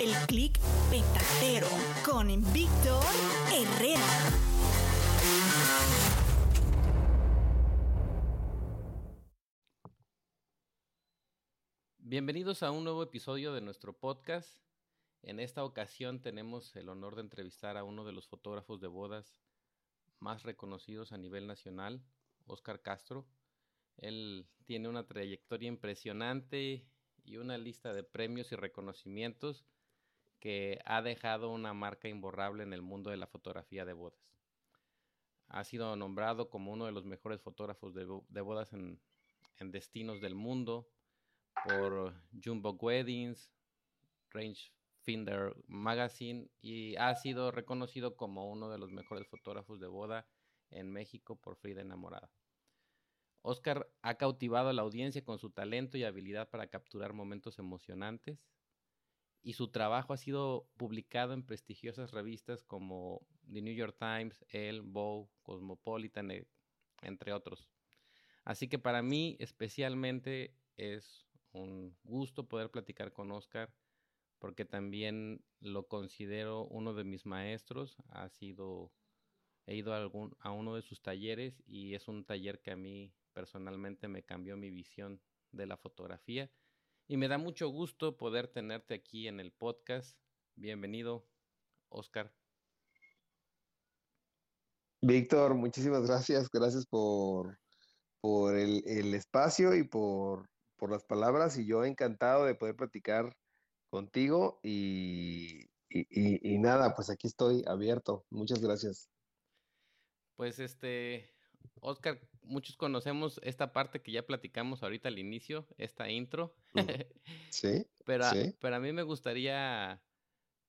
El clic petatero con Víctor Herrera. Bienvenidos a un nuevo episodio de nuestro podcast. En esta ocasión tenemos el honor de entrevistar a uno de los fotógrafos de bodas más reconocidos a nivel nacional, Oscar Castro. Él tiene una trayectoria impresionante y una lista de premios y reconocimientos que ha dejado una marca imborrable en el mundo de la fotografía de bodas. Ha sido nombrado como uno de los mejores fotógrafos de, bodas en, en destinos del mundo por Jumbo Weddings, Rangefinder Magazine y ha sido reconocido como uno de los mejores fotógrafos de boda en México por Frida Enamorada. Oscar ha cautivado a la audiencia con su talento y habilidad para capturar momentos emocionantes y su trabajo ha sido publicado en prestigiosas revistas como The New York Times, Elle, Vogue, Cosmopolitan, e, entre otros. Así que para mí especialmente es un gusto poder platicar con Oscar porque también lo considero uno de mis maestros. Ha sido, he ido a, a uno de sus talleres y es un taller que a mí personalmente me cambió mi visión de la fotografía. Y me da mucho gusto poder tenerte aquí en el podcast. Bienvenido, Oscar. Víctor, muchísimas gracias. Gracias por, por el, el espacio y por, por las palabras. Y yo encantado de poder platicar contigo. Y, y, y, y nada, pues aquí estoy abierto. Muchas gracias. Pues este, Oscar, muchos conocemos esta parte que ya platicamos ahorita al inicio, esta intro. Sí. pero, sí. pero a mí me gustaría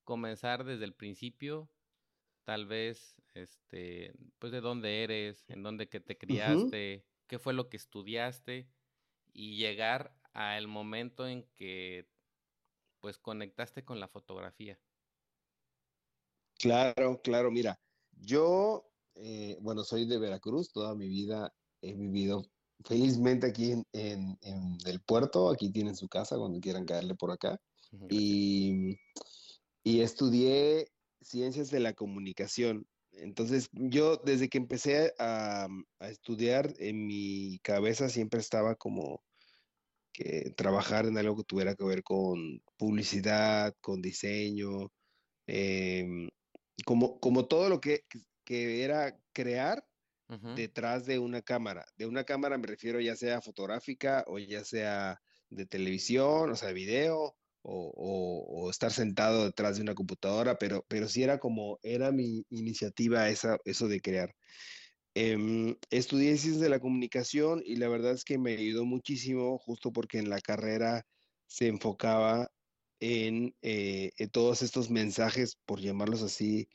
comenzar desde el principio, tal vez, este, pues de dónde eres, en dónde que te criaste, uh -huh. qué fue lo que estudiaste y llegar al momento en que pues conectaste con la fotografía. Claro, claro, mira, yo eh, bueno, soy de Veracruz, toda mi vida he vivido felizmente aquí en, en, en, el puerto, aquí tienen su casa cuando quieran caerle por acá. Uh -huh. y, y, estudié ciencias de la comunicación. Entonces, yo desde que empecé a, a, estudiar, en mi cabeza siempre estaba como que trabajar en algo que tuviera que ver con publicidad, con diseño, eh, como, como todo lo que que era crear uh -huh. detrás de una cámara. De una cámara me refiero ya sea fotográfica o ya sea de televisión, o sea, de video, o, o, o, estar sentado detrás de una computadora, pero, pero sí era como, era mi iniciativa esa, eso de crear. Eh, estudié ciencias de la comunicación y la verdad es que me ayudó muchísimo justo porque en la carrera se enfocaba en, eh, todos estos mensajes, por llamarlos así,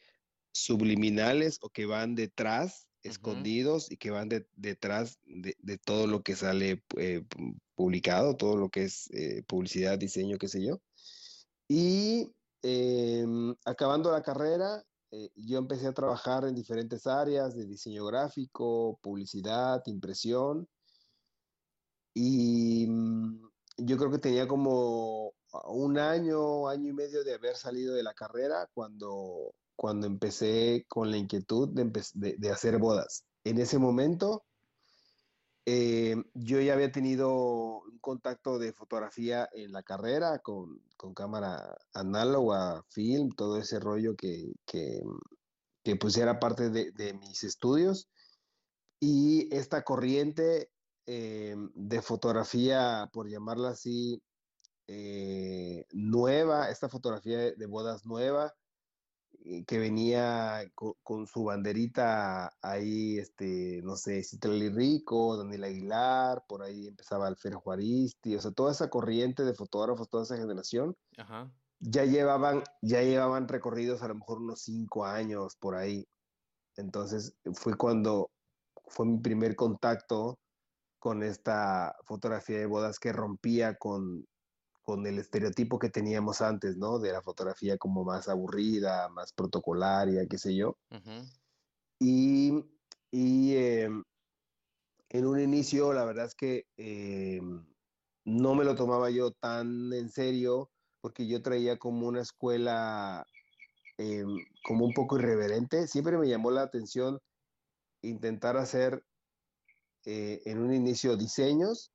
subliminales o que van detrás, escondidos y que van detrás de, todo lo que sale eh, publicado, todo lo que es eh, publicidad, diseño, qué sé yo. Y em, acabando la carrera, yo empecé a trabajar en diferentes áreas de diseño gráfico, publicidad, impresión. Y mm, yo creo que tenía como un año, año y medio de haber salido de la carrera cuando, cuando empecé con la inquietud de, hacer bodas. En ese momento, eh, yo ya había tenido un contacto de fotografía en la carrera con, cámara análoga, film, todo ese rollo que, que, pues era parte de, de mis estudios. Y esta corriente eh, de fotografía, por llamarla así, eh, nueva, esta fotografía de, bodas nueva, que venía con, su banderita ahí, este, no sé, Citlali Rico, Daniel Aguilar, por ahí empezaba Alfer Juaristi, o sea, toda esa corriente de fotógrafos, toda esa generación, ya llevaban, ya llevaban recorridos a lo mejor unos cinco años por ahí. Entonces fue cuando fue mi primer contacto con esta fotografía de bodas que rompía con, con el estereotipo que teníamos antes, ¿no? De la fotografía como más aburrida, más protocolaria, qué sé yo. Y, y em, en un inicio, la verdad es que em, no me lo tomaba yo tan en serio, porque yo traía como una escuela em, como un poco irreverente. Siempre me llamó la atención intentar hacer eh, en un inicio diseños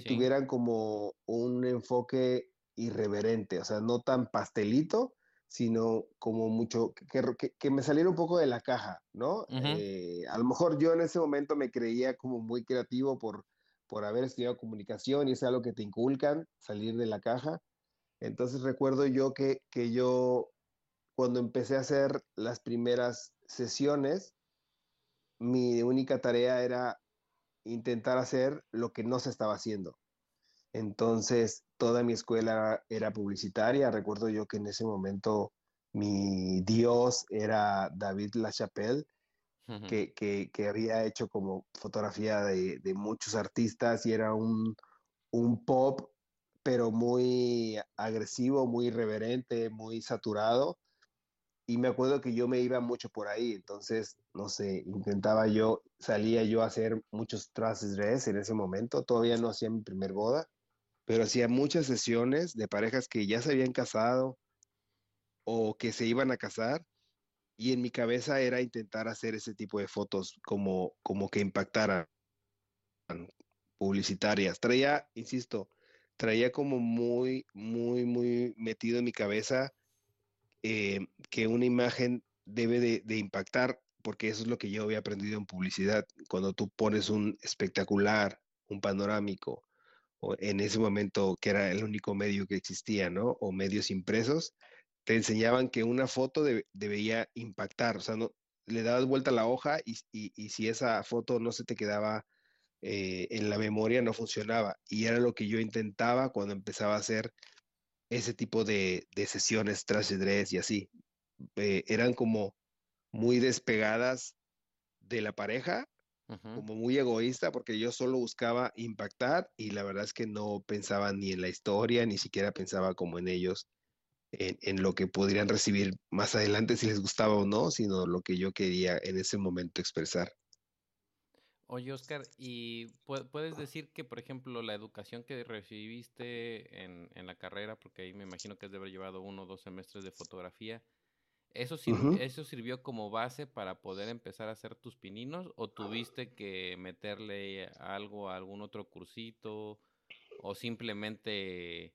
que tuvieran como un enfoque irreverente, o sea, no tan pastelito, sino como mucho, que, que, me saliera un poco de la caja, ¿no? Eh, a lo mejor yo en ese momento me creía como muy creativo por, por haber estudiado comunicación y es algo que te inculcan, salir de la caja. Entonces recuerdo yo que, que yo, cuando empecé a hacer las primeras sesiones, mi única tarea era intentar hacer lo que no se estaba haciendo. Entonces, toda mi escuela era publicitaria. Recuerdo yo que en ese momento mi dios era David Lachapelle, que, que, había hecho como fotografía de, de muchos artistas y era un, un, pop, pero muy agresivo, muy irreverente, muy saturado y me acuerdo que yo me iba mucho por ahí, entonces, no sé, intentaba yo, salía yo a hacer muchos traces dress en ese momento, todavía no hacía mi primer boda, pero hacía muchas sesiones de parejas que ya se habían casado o que se iban a casar y en mi cabeza era intentar hacer ese tipo de fotos como, como que impactaran publicitarias. Traía, insisto, traía como muy, muy, muy metido en mi cabeza eh, que una imagen debe de, impactar, porque eso es lo que yo había aprendido en publicidad. Cuando tú pones un espectacular, un panorámico, o en ese momento que era el único medio que existía, ¿no? O medios impresos, te enseñaban que una foto debía impactar, o sea, no, le dabas vuelta a la hoja y, si esa foto no se te quedaba eh, en la memoria, no funcionaba. Y era lo que yo intentaba cuando empezaba a hacer ese tipo de, sesiones tras dress y así. Eh, eran como muy despegadas de la pareja, como muy egoísta, porque yo solo buscaba impactar y la verdad es que no pensaba ni en la historia, ni siquiera pensaba como en ellos, en, en lo que podrían recibir más adelante si les gustaba o no, sino lo que yo quería en ese momento expresar. Oye, Oscar, ¿y puedes decir que, por ejemplo, la educación que recibiste en, en la carrera, porque ahí me imagino que has de haber llevado uno o dos semestres de fotografía, ¿eso, ¿eso sirvió como base para poder empezar a hacer tus pininos o tuviste que meterle algo a algún otro cursito o simplemente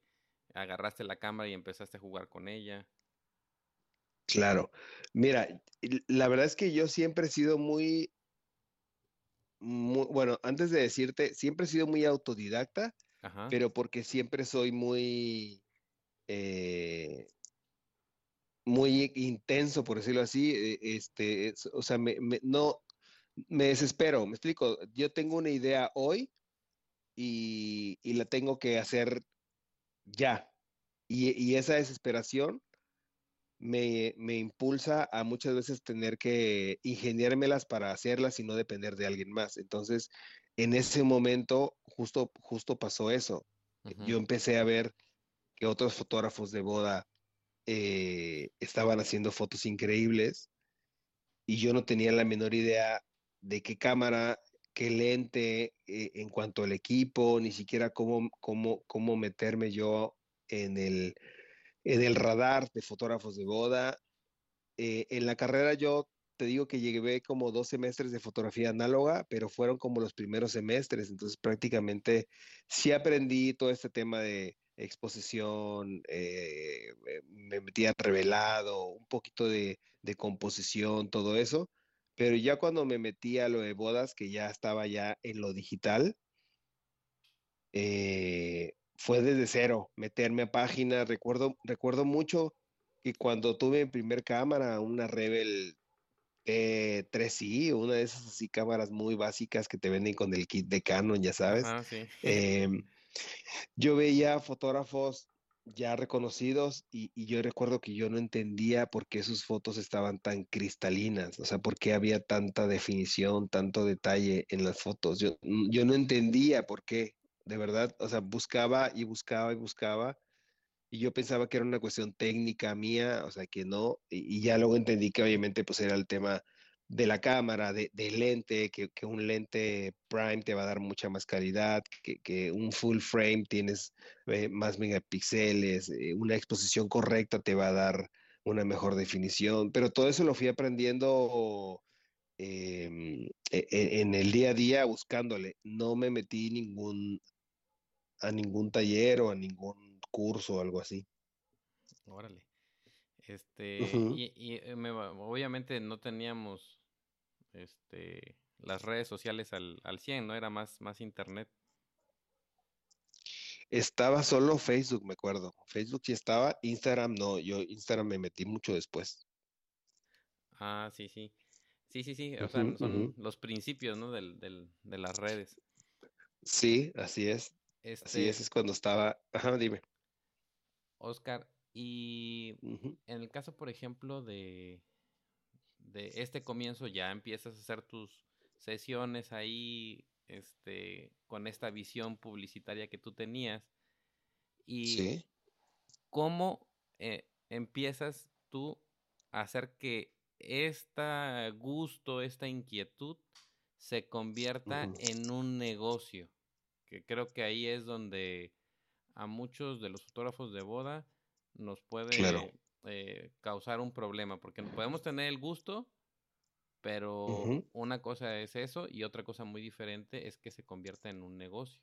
agarraste la cámara y empezaste a jugar con ella? Claro, mira, la verdad es que yo siempre he sido muy bueno, antes de decirte, siempre he sido muy autodidacta, pero porque siempre soy muy, eh, muy intenso, por decirlo así, eh, este, o sea, me, no, me desespero, me explico, yo tengo una idea hoy y, la tengo que hacer ya. y, esa desesperación me, me, impulsa a muchas veces tener que ingeniármelas para hacerlas y no depender de alguien más. Entonces, en ese momento, justo, justo pasó eso. Yo empecé a ver que otros fotógrafos de boda eh, estaban haciendo fotos increíbles y yo no tenía la menor idea de qué cámara, qué lente, eh, en cuanto al equipo, ni siquiera cómo, cómo, cómo meterme yo en el, en el radar de fotógrafos de boda. Eh, en la carrera yo te digo que llegué como dos semestres de fotografía análoga, pero fueron como los primeros semestres, entonces prácticamente sí aprendí todo este tema de exposición, eh, me metía revelado, un poquito de, de, composición, todo eso, pero ya cuando me metí a lo de bodas, que ya estaba ya en lo digital, eh, fue desde cero, meterme a páginas, recuerdo, recuerdo mucho que cuando tuve mi primer cámara, una Rebel eh, 3i, una de esas así cámaras muy básicas que te venden con el kit de Canon, ya sabes. Em, yo veía fotógrafos ya reconocidos y, yo recuerdo que yo no entendía por qué sus fotos estaban tan cristalinas, o sea, por qué había tanta definición, tanto detalle en las fotos. Yo, yo no entendía por qué, de verdad, o sea, buscaba y buscaba y buscaba y yo pensaba que era una cuestión técnica mía, o sea, que no, y, ya luego entendí que obviamente pues era el tema de la cámara, de, lente, que, un lente prime te va a dar mucha más calidad, que, un full frame tienes eh, más megapíxeles, eh, una exposición correcta te va a dar una mejor definición, pero todo eso lo fui aprendiendo em, e, e, en el día a día buscándole. No me metí ningún, a ningún taller o a ningún curso o algo así. Órale. Este, y, eh, obviamente no teníamos este, las redes sociales al, al 100, ¿no? Era más, más internet. Estaba solo Facebook, me acuerdo. Facebook sí estaba, Instagram no, yo Instagram me metí mucho después. Ah, sí, sí. Sí, sí, sí. O sea, son los principios, ¿no? Del, del, de las redes. Sí, así es. Así es, este es cuando estaba. Ajá, dime. Oscar, y en el caso, por ejemplo, de, de este comienzo, ya empiezas a hacer tus sesiones ahí, este, con esta visión publicitaria que tú tenías. Y cómo eh, empiezas tú a hacer que este gusto, esta inquietud se convierta en un negocio. Que creo que ahí es donde a muchos de los fotógrafos de boda nos puede eh, causar un problema, porque podemos tener el gusto, pero una cosa es eso y otra cosa muy diferente es que se convierta en un negocio.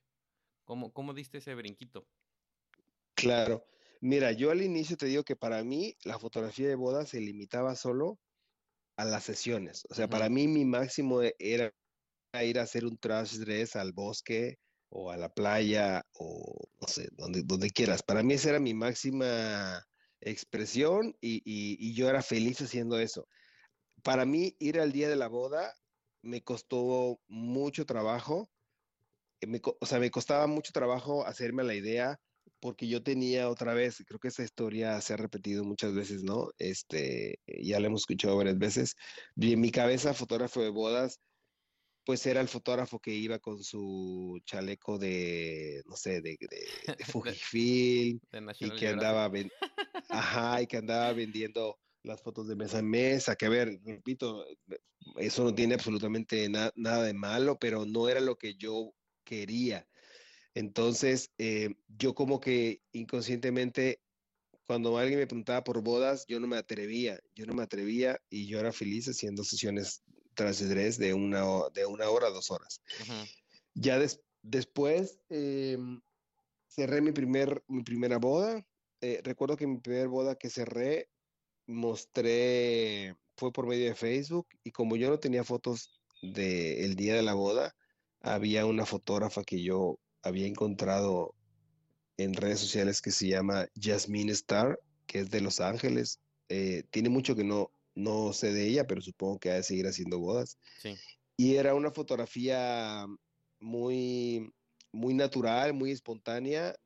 ¿Cómo, cómo diste ese brinquito? Claro. Mira, yo al inicio te digo que para mí la fotografía de boda se limitaba solo a las sesiones. O sea, para mí mi máximo era ir a hacer un trash dress al bosque o a la playa o no sé, donde, donde quieras. Para mí esa era mi máxima expresión y, yo era feliz haciendo eso. Para mí ir al día de la boda me costó mucho trabajo, eh, o sea, me costaba mucho trabajo hacerme la idea porque yo tenía otra vez, creo que esa historia se ha repetido muchas veces, ¿no? Este, ya la hemos escuchado varias veces. Y en mi cabeza, fotógrafo de bodas, pues era el fotógrafo que iba con su chaleco de, no sé, de, de, Fujifilm y que andaba, ajá, y que andaba vendiendo las fotos de mesa en mesa, que a ver, repito, eso no tiene absolutamente nada de malo, pero no era lo que yo quería. Entonces, eh, yo como que inconscientemente, cuando alguien me preguntaba por bodas, yo no me atrevía, yo no me atrevía y yo era feliz haciendo sesiones tras de una, de una hora dos horas. Ya después em, cerré mi, primer, mi primera boda. Eh, recuerdo que mi primera boda que cerré, mostré, fue por medio de Facebook y como yo no tenía fotos del día de la boda, había una fotógrafa que yo había encontrado en redes sociales que se llama Jasmine Star, que es de Los Ángeles. Eh, tiene mucho que no, no sé de ella, pero supongo que ha de seguir haciendo bodas. Y era una fotografía muy, muy natural, muy espontánea.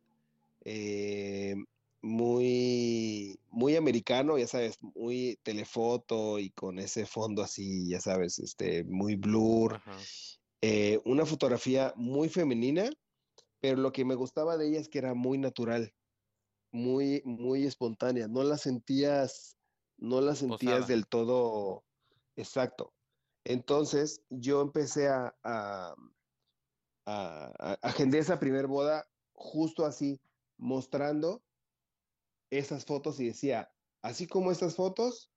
Eh, muy, muy americano, ya sabes, muy telefoto y con ese fondo así, ya sabes, este, muy blur. Eh, una fotografía muy femenina, pero lo que me gustaba de ella es que era muy natural, muy, muy espontánea. No la sentías, no la sentías Posada. del todo exacto. Entonces yo empecé a, a, a, a- agendé esa primer boda justo así, mostrando esas fotos y decía, así como estas fotos,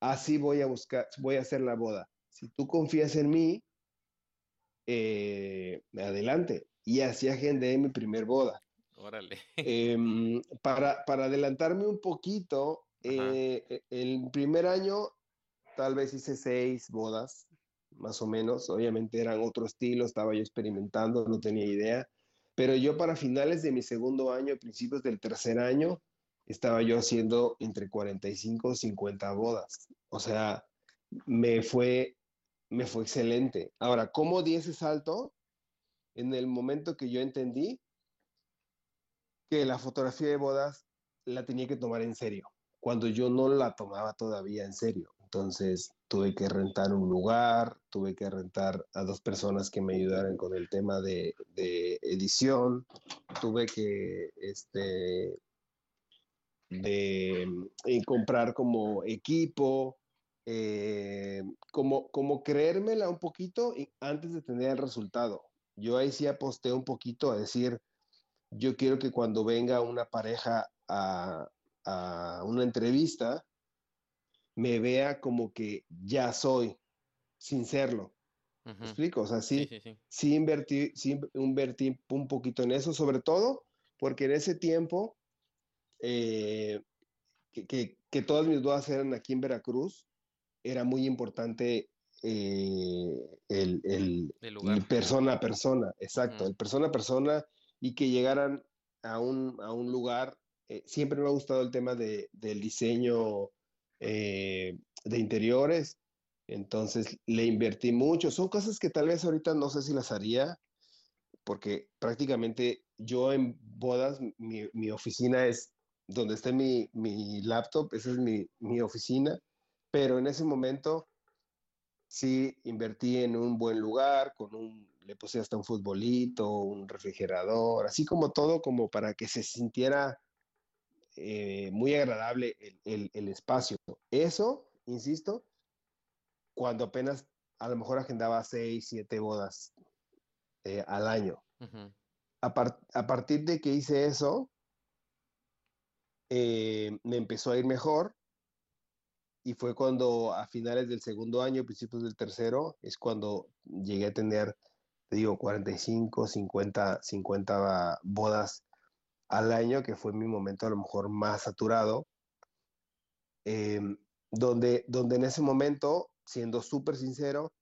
así voy a buscar, voy a hacer la boda. Si tú confías en mí, eh, adelante. Y así agendé mi primer boda. Órale. Em, para, para adelantarme un poquito. Eh, e- el primer año tal vez hice seis bodas, más o menos. Obviamente eran otro estilo, estaba yo experimentando, no tenía idea. Pero yo para finales de mi segundo año, principios del tercer año, estaba yo haciendo entre 45 y 50 bodas. O sea, me fue, me fue excelente. Ahora, ¿cómo di ese salto? En el momento que yo entendí que la fotografía de bodas la tenía que tomar en serio, cuando yo no la tomaba todavía en serio. Entonces tuve que rentar un lugar, tuve que rentar a dos personas que me ayudaran con el tema de, de edición, tuve que este, de, eh, comprar como equipo, eh, como, como creérmela un poquito antes de tener el resultado. Yo ahí sí aposté un poquito a decir, yo quiero que cuando venga una pareja a, a una entrevista, me vea como que ya soy, sin serlo. ¿Me Ujú. explico? O sea, Sí, sí, sí, sí. invertí, sí invertí un poquito en eso, sobre todo porque en ese tiempo eh, que, que, que todas mis bodas eran aquí en Veracruz, era muy importante eh, el, el, El lugar. el persona a persona, exacto, el persona a persona y que llegaran a un, a un lugar. Eh, siempre me ha gustado el tema de, del diseño eh, de interiores, entonces le invertí mucho. Son cosas que tal vez ahorita no sé si las haría, porque prácticamente yo en bodas, mi, mi oficina es donde esté mi, mi laptop, esa es mi, mi oficina, pero en ese momento sí invertí en un buen lugar, con un, le puse hasta un futbolito, un refrigerador, así como todo, como para que se sintiera eh, muy agradable el, el, el espacio. Eso, insisto, cuando apenas a lo mejor agendaba seis, siete bodas eh, al año. Ujú. A, par- a partir de que hice eso, eh, me empezó a ir mejor y fue cuando a finales del segundo año, principios del tercero, es cuando llegué a tener, te digo, 45, 50, 50 bodas al año, que fue mi momento a lo mejor más saturado, eh, donde, donde en ese momento, siendo súper sincero,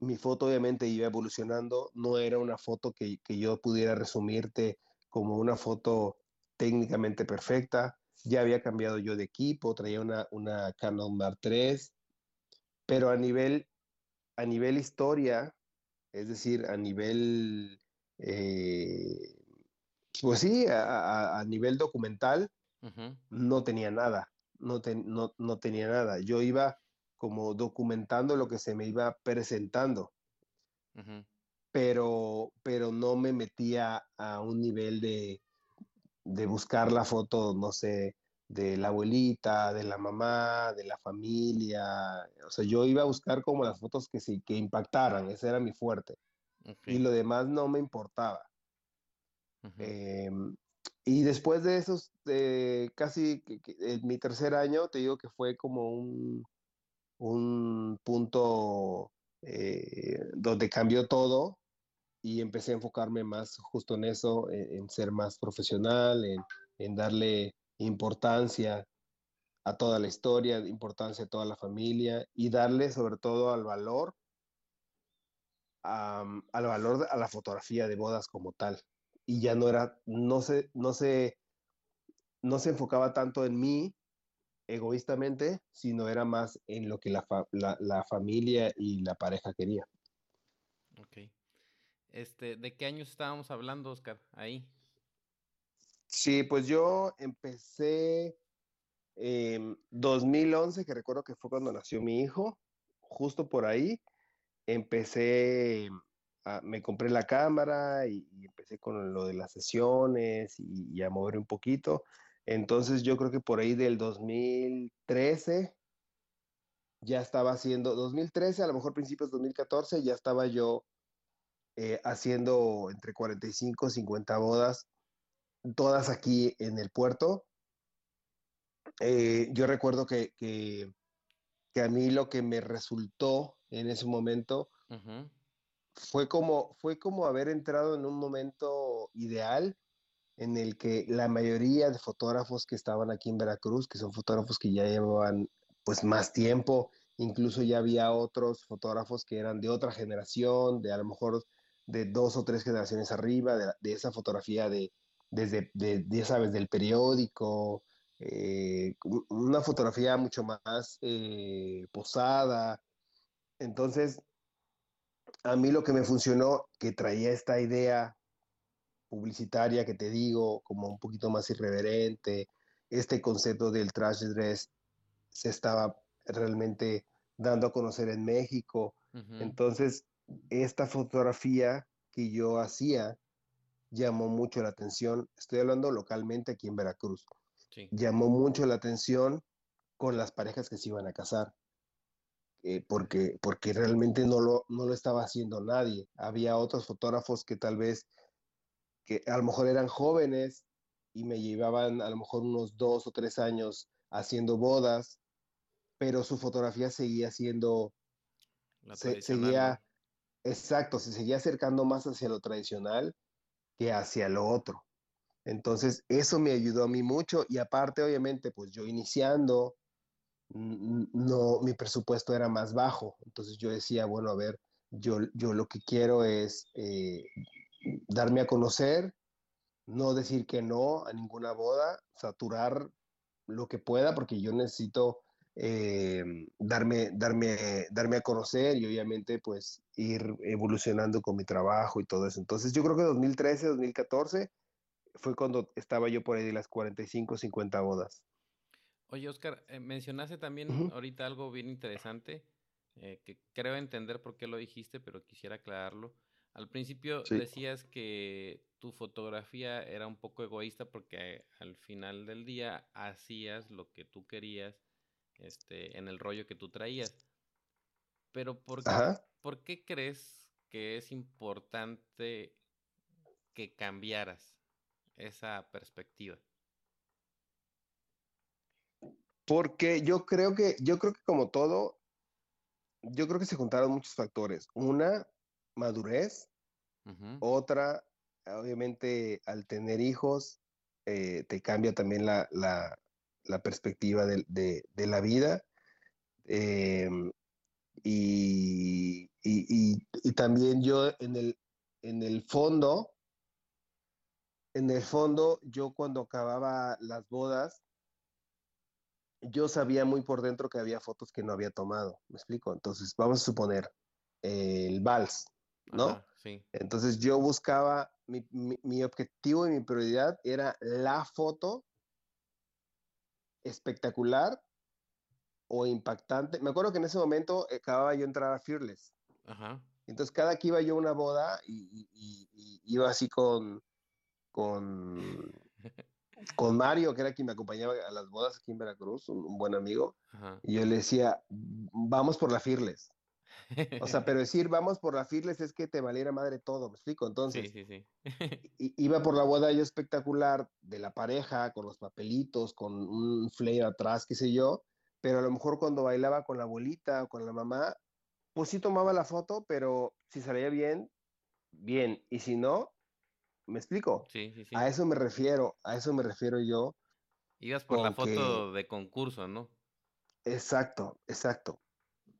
mi foto obviamente iba evolucionando, no era una foto que, que yo pudiera resumirte como una foto técnicamente perfecta, ya había cambiado yo de equipo, traía una, una Canon Mark III, pero a nivel, a nivel historia, es decir, a nivel, eh, pues sí, a, nivel documental, no tenía nada, no, ten- no, no tenía nada. Yo iba como documentando lo que se me iba presentando, pero, pero no me metía a un nivel de, de buscar la foto, no sé, de la abuelita, de la mamá, de la familia. O sea, yo iba a buscar como las fotos que sí, que impactaran, ese era mi fuerte. Y lo demás no me importaba. Em, y después de esos, casi en mi tercer año, te digo que fue como un, un punto eh, donde cambió todo y empecé a enfocarme más justo en eso, en, en ser más profesional, en, darle importancia a toda la historia, importancia a toda la familia y darle sobre todo al valor, al valor a la fotografía de bodas como tal. Y ya no era, no se, no se, no se enfocaba tanto en mí egoístamente, sino era más en lo que la, fa- la, la familia y la pareja quería. Ok. Este, ¿de qué años estábamos hablando, Oscar? Ahí. Sí, pues yo empecé en 2011, que recuerdo que fue cuando nació mi hijo, justo por ahí, empecé, a- me compré la cámara y, empecé con lo de las sesiones y, y a mover un poquito. Entonces yo creo que por ahí del 2013 ya estaba haciendo, 2013, a lo mejor principios de 2014, ya estaba yo eh, haciendo entre 45 y 50 bodas, todas aquí en el puerto. Eh, yo recuerdo que, que, a mí lo que me resultó en ese momento fue como, fue como haber entrado en un momento ideal en el que la mayoría de fotógrafos que estaban aquí en Veracruz, que son fotógrafos que ya llevaban pues más tiempo, incluso ya había otros fotógrafos que eran de otra generación, de a lo mejor de dos o tres generaciones arriba, de, esa fotografía de, desde, de, de, ya sabes, del periódico, eh, una fotografía mucho más eh, posada. Entonces, a mí lo que me funcionó, que traía esta idea publicitaria que te digo, como un poquito más irreverente, este concepto del trash dress se estaba realmente dando a conocer en México. Entonces, esta fotografía que yo hacía llamó mucho la atención. Estoy hablando localmente aquí en Veracruz. sí, Llamó mucho la atención con las parejas que se iban a casar. Eh, porque, porque realmente no lo, no lo estaba haciendo nadie. Había otros fotógrafos que tal vez, que a lo mejor eran jóvenes y me llevaban a lo mejor unos dos o tres años haciendo bodas, pero su fotografía seguía siendo, la se, seguía, exacto, se seguía acercando más hacia lo tradicional que hacia lo otro. Entonces, eso me ayudó a mí mucho y aparte, obviamente, pues yo iniciando, no, mi presupuesto era más bajo. Entonces yo decía, bueno, a ver, yo, yo lo que quiero es eh, darme a conocer, no decir que no a ninguna boda, saturar lo que pueda, porque yo necesito eh, darme, darme, darme a conocer y obviamente pues ir evolucionando con mi trabajo y todo eso. Entonces yo creo que 2013, 2014 fue cuando estaba yo por ahí de las 45, 50 bodas. Oye, Oscar, eh, mencionaste también ahorita algo bien interesante, eh, que creo entender por qué lo dijiste, pero quisiera aclararlo. Al principio Sí. decías que tu fotografía era un poco egoísta porque al final del día hacías lo que tú querías, este, en el rollo que tú traías. Pero ¿por, Ajá. por qué crees que es importante que cambiaras esa perspectiva? Porque yo creo que, yo creo que como todo, yo creo que se juntaron muchos factores. Una, madurez. Otra, obviamente, al tener hijos, eh, te cambia también la, la, la perspectiva de, de, de la vida. Eh, y, y, y, y también yo en el, en el fondo, en el fondo, yo cuando acababa las bodas, yo sabía muy por dentro que había fotos que no había tomado. ¿Me explico? Entonces, vamos a suponer eh, el vals, ¿no? Ajá, sí. Entonces yo buscaba, mi, mi, mi objetivo y mi prioridad era la foto espectacular o impactante. Me acuerdo que en ese momento acababa yo de entrar a Fearless. Ajá. Entonces cada que iba yo a una boda y, y, y iba así con, con, con Mario, que era quien me acompañaba a las bodas aquí en Veracruz, un, un buen amigo, Ajá. y yo le decía, vamos por la Fearless. O sea, pero decir vamos por la Fearless es que te valiera madre todo, ¿me explico? Entonces, sí, sí. i- iba por la boda yo espectacular de la pareja, con los papelitos, con un flare atrás, qué sé yo, pero a lo mejor cuando bailaba con la abuelita o con la mamá, pues sí tomaba la foto, pero si salía bien, bien, y si no, ¿me explico? Sí, sí, sí. A eso me refiero, a eso me refiero yo Ibas por la que, foto de concurso, ¿no? exacto, exacto.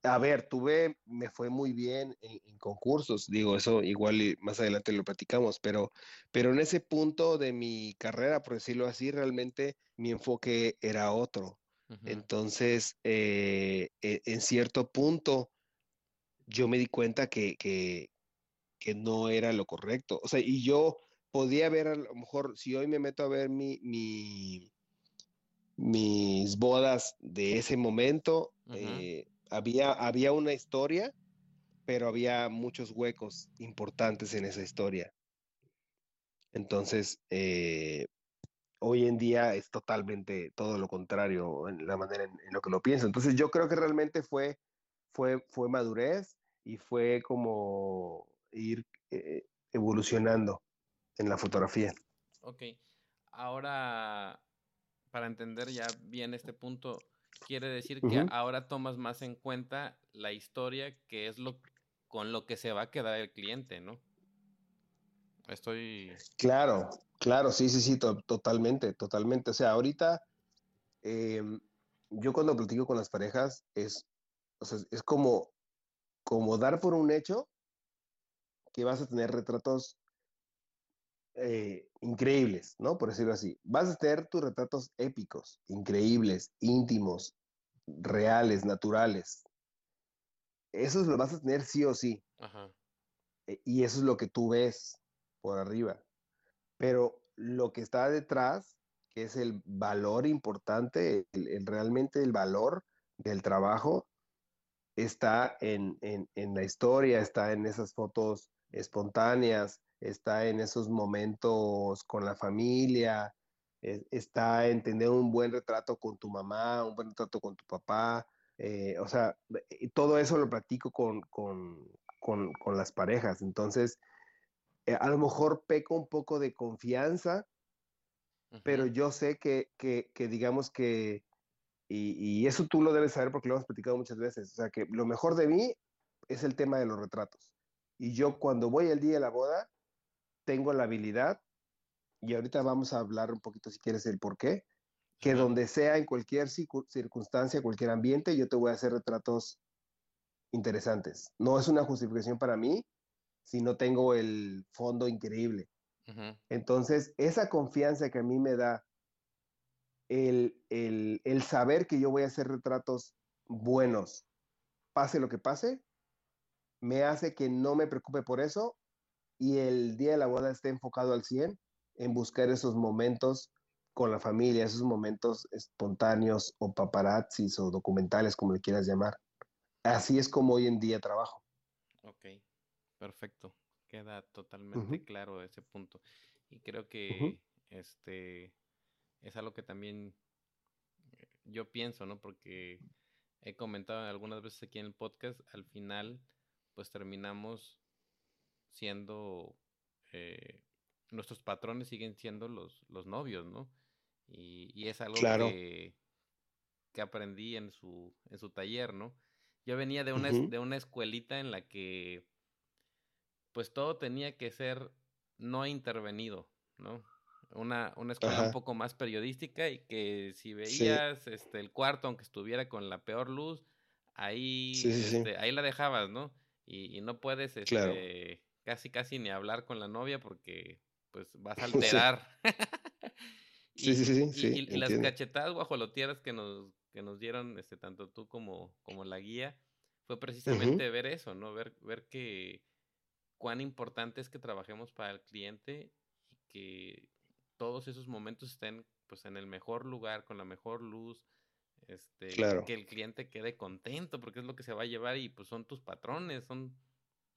A ver, tuve, me fue muy bien en, en concursos, digo, eso igual y más adelante lo platicamos, pero, pero en ese punto de mi carrera, por decirlo así, realmente mi enfoque era otro. Entonces, eh, e- en cierto punto, yo me di cuenta que, que, que no era lo correcto. O sea, y yo podía ver a lo mejor, si hoy me meto a ver mi, mi mis bodas de ese momento, eh, había, había una historia, pero había muchos huecos importantes en esa historia. Entonces, eh, hoy en día es totalmente todo lo contrario en la manera en, lo que lo pienso. Entonces, yo creo que realmente fue, fue, fue madurez y fue como ir eh, evolucionando en la fotografía. Ok, ahora para entender ya bien este punto, quiere decir que ahora tomas más en cuenta la historia que es lo con lo que se va a quedar el cliente, ¿no? Estoy. Claro, claro, sí, sí, sí, totalmente, totalmente. O sea, ahorita em, yo cuando platico con las parejas es, o sea, es como, como dar por un hecho que vas a tener retratos eh, increíbles, ¿no? Por decirlo así. Vas a tener tus retratos épicos, increíbles, íntimos, reales, naturales. Eso lo vas a tener sí o sí. E, y eso es lo que tú ves por arriba. Pero lo que está detrás, que es el valor importante, realmente el valor del trabajo, está en, en la historia, está en esas fotos espontáneas, está en esos momentos con la familia, e, está en tener un buen retrato con tu mamá, un buen retrato con tu papá, eh, o sea, todo eso lo practico con, las parejas. Entonces, eh, a lo mejor peco un poco de confianza, pero yo sé que, digamos que, y, y, eso tú lo debes saber porque lo hemos platicado muchas veces, o sea, que lo mejor de mí es el tema de los retratos. Y yo cuando voy el día de la boda, tengo la habilidad, y ahorita vamos a hablar un poquito si quieres el por qué, que donde sea, en cualquier circunstancia, cualquier ambiente, yo te voy a hacer retratos interesantes. No es una justificación para mí si no tengo el fondo increíble. Entonces, esa confianza que a mí me da el, el, el, saber que yo voy a hacer retratos buenos, pase lo que pase, me hace que no me preocupe por eso y el día de la boda esté enfocado al 100 en buscar esos momentos con la familia, esos momentos espontáneos o paparazzis o documentales, como le quieras llamar. Así es como hoy en día trabajo. Ok, perfecto. Queda totalmente claro ese punto. Y creo que este es algo que también eh, yo pienso, ¿no? Porque he comentado algunas veces aquí en el podcast, al final, pues terminamos siendo, eh, nuestros patrones siguen siendo los, los novios, ¿no? Y, es algo que, que, aprendí en su, en su taller, ¿no? Yo venía de una, de una escuelita en la que, pues todo tenía que ser no intervenido, ¿no? Una, una escuela un poco más periodística y que si veías este, el cuarto, aunque estuviera con la peor luz, ahí, este, ahí la dejabas, ¿no? Y, no puedes este, casi casi ni hablar con la novia porque pues vas a alterar. sí, sí, sí, sí, y, las cachetadas guajoloteras que nos, que nos dieron este, tanto tú como, como la guía fue precisamente ver eso, ¿no? Ver, ver que cuán importante es que trabajemos para el cliente y que todos esos momentos estén pues en el mejor lugar, con la mejor luz, este, que el cliente quede contento porque es lo que se va a llevar y pues son tus patrones, son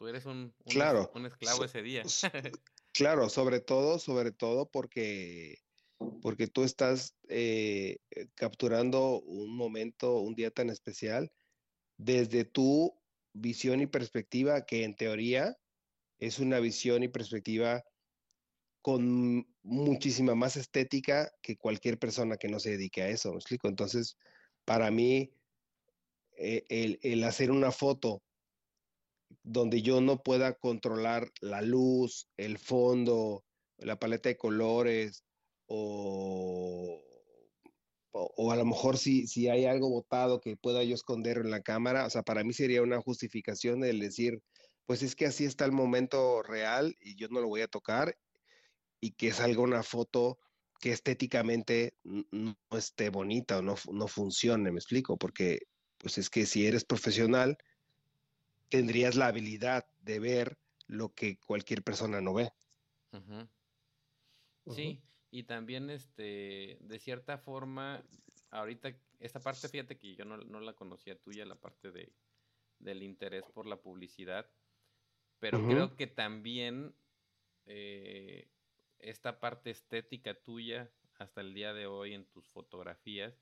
Tú eres un, claro. un esclavo ese día. claro, sobre todo, sobre todo porque, porque tú estás eh, eh, capturando un momento, un día tan especial, desde tu visión y perspectiva, que en teoría es una visión y perspectiva con muchísima más estética que cualquier persona que no se dedique a eso, ¿me explico? Entonces, para mí, eh, el, el, hacer una foto donde yo no pueda controlar la luz, el fondo, la paleta de colores o, o, a lo mejor si, si hay algo botado que pueda yo esconder en la cámara, o sea, para mí sería una justificación el decir, pues es que así está el momento real y yo no lo voy a tocar y que salga una foto que estéticamente no esté bonita o no, no funcione, me explico, porque pues es que si eres profesional, tendrías la habilidad de ver lo que cualquier persona no ve. Sí, y también este, de cierta forma, ahorita, esta parte, fíjate que yo no, la conocía tuya, la parte de, del interés por la publicidad, pero creo que también eh, esta parte estética tuya hasta el día de hoy en tus fotografías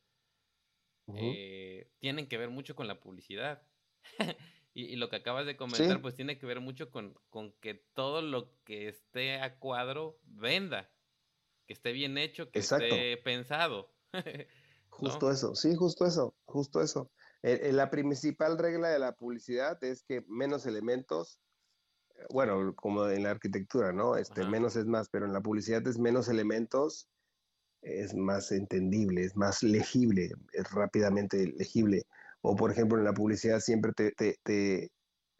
eh, tienen que ver mucho con la publicidad. y, lo que acabas de comentar, pues tiene que ver mucho con, con, que todo lo que esté a cuadro venda, que esté bien hecho, que esté pensado. Justo eso, sí, justo eso, justo eso. la principal regla de la publicidad es que menos elementos, eh, bueno, como en la arquitectura, ¿no? Este, menos es más, pero en la publicidad es menos elementos, es más entendible, es más legible, es rápidamente legible. O por ejemplo, en la publicidad siempre te, te,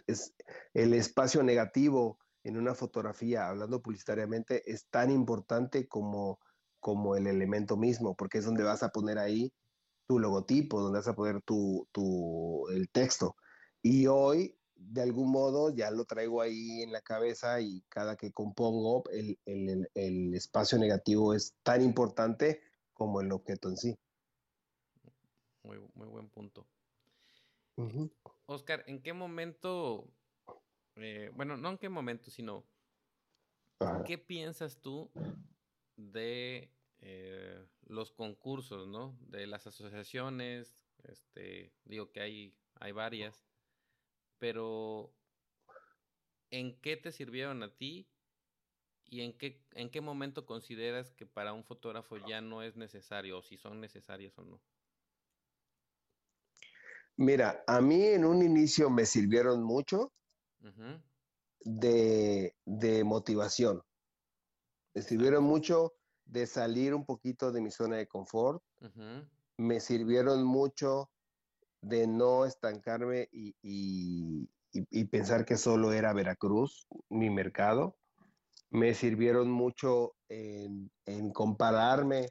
es el espacio negativo en una fotografía, hablando publicitariamente, es tan importante como como el elemento mismo, porque es donde vas a poner ahí tu logotipo, donde vas a poner tu, tu, el texto. Y hoy, de algún modo, ya lo traigo ahí en la cabeza y cada que compongo, el, el, el espacio negativo es tan importante como el objeto en sí. Muy, muy buen punto. Oscar, ¿en qué momento, eh, bueno, no en qué momento, sino, ¿qué piensas tú de eh, los concursos, ¿no? De las asociaciones, este, digo que hay, hay varias, pero ¿en qué te sirvieron a ti y en qué, en qué momento consideras que para un fotógrafo ya no es necesario o si son necesarias o no? Mira, a mí en un inicio me sirvieron mucho de, de motivación. Me sirvieron mucho de salir un poquito de mi zona de confort. Me sirvieron mucho de no estancarme y, pensar que solo era Veracruz, mi mercado. Me sirvieron mucho en, compararme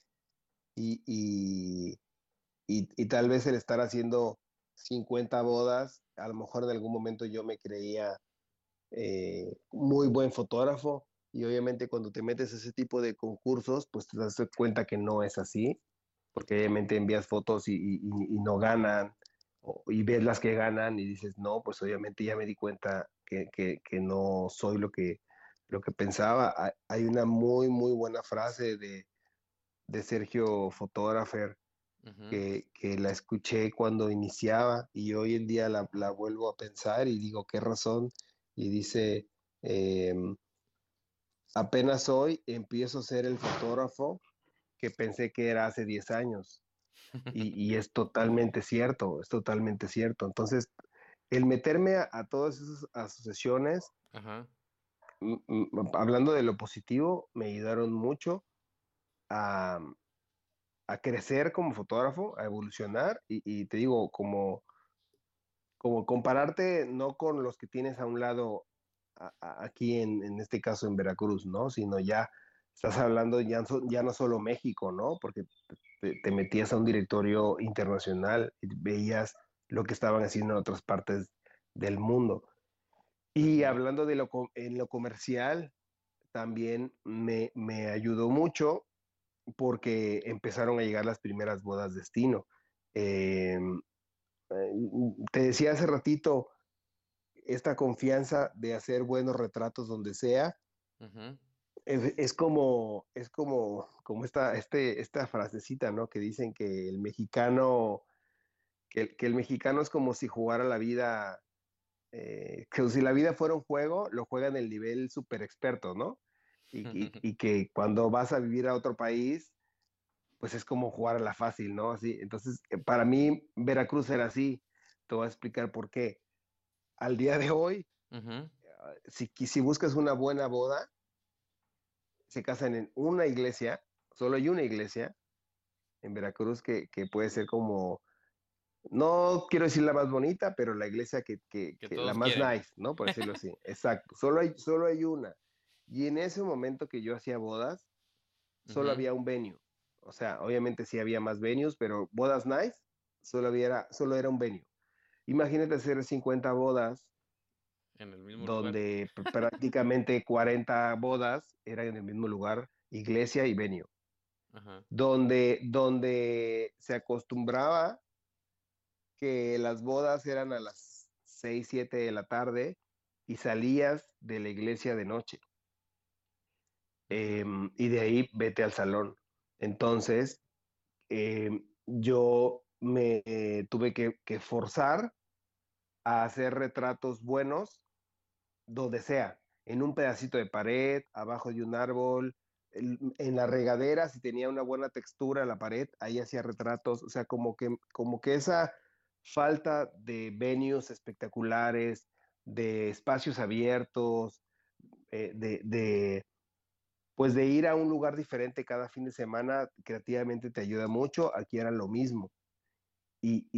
y, tal vez el estar haciendo 50 bodas, a lo mejor en algún momento yo me creía eh, muy buen fotógrafo y obviamente cuando te metes a ese tipo de concursos, pues te das cuenta que no es así, porque obviamente envías fotos y, no ganan, y ves las que ganan y dices, no, pues obviamente ya me di cuenta que, no soy lo que, lo que pensaba. Hay una muy, muy buena frase de, Sergio Fotógrafer que, la escuché cuando iniciaba y hoy en día la, vuelvo a pensar y digo, ¿qué razón? Y dice, em, apenas hoy empiezo a ser el fotógrafo que pensé que era hace 10 años. Y, es totalmente cierto, es totalmente cierto. Entonces, el meterme a, todas esas asociaciones, hablando de lo positivo, me ayudaron mucho a, crecer como fotógrafo, a evolucionar y, te digo, como, como compararte no con los que tienes a un lado aquí en, en, este caso en Veracruz, ¿no? Sino ya estás hablando ya, ya no solo México, ¿no? Porque te, metías a un directorio internacional y veías lo que estaban haciendo en otras partes del mundo. Y hablando de lo, en lo comercial, también me, me ayudó mucho porque empezaron a llegar las primeras bodas destino. Em, eh, te decía hace ratito, esta confianza de hacer buenos retratos donde sea. es, como, es como, como esta, este, esta frasecita, ¿no? Que dicen que el mexicano, que, el mexicano es como si jugara la vida, eh, que si la vida fuera un juego, lo juega en el nivel super experto, ¿no? Y, y, que cuando vas a vivir a otro país, pues es como jugar a la fácil, ¿no? Así, entonces, eh, para mí, Veracruz era así. Te voy a explicar por qué al día de hoy, ah, si, si buscas una buena boda, se casan en una iglesia, solo hay una iglesia en Veracruz que, puede ser como, no quiero decir la más bonita, pero la iglesia que, la más nice, ¿no? Por decirlo así. Exacto, solo hay, solo hay una. Y en ese momento que yo hacía bodas, solo había un venue. O sea, obviamente sí había más venues, pero bodas nice, solo, había, solo era un venue. Imagínate hacer 50 bodas, donde prácticamente 40 bodas eran en el mismo lugar iglesia y venue, Ajá. donde, donde se acostumbraba que las bodas eran a las 6, 7 de la tarde y salías de la iglesia de noche. Em, y de ahí vete al salón. Entonces, em, yo me tuve que, forzar a hacer retratos buenos donde sea, en un pedacito de pared, abajo de un árbol, en, la regadera, si tenía una buena textura la pared, ahí hacía retratos, o sea, como que, como que esa falta de venues espectaculares, de espacios abiertos, eh, de, pues de ir a un lugar diferente cada fin de semana, creativamente te ayuda mucho, aquí era lo mismo. Y,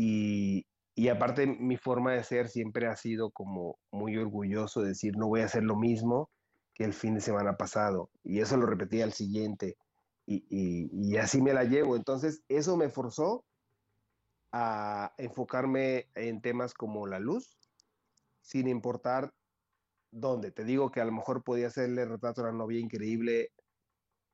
y, aparte mi forma de ser siempre ha sido como muy orgulloso de decir, no voy a hacer lo mismo que el fin de semana pasado. Y eso lo repetí al siguiente. Y, y así me la llevo. Entonces, eso me forzó a enfocarme en temas como la luz, sin importar dónde. Te digo que a lo mejor podía hacerle retrato a la novia increíble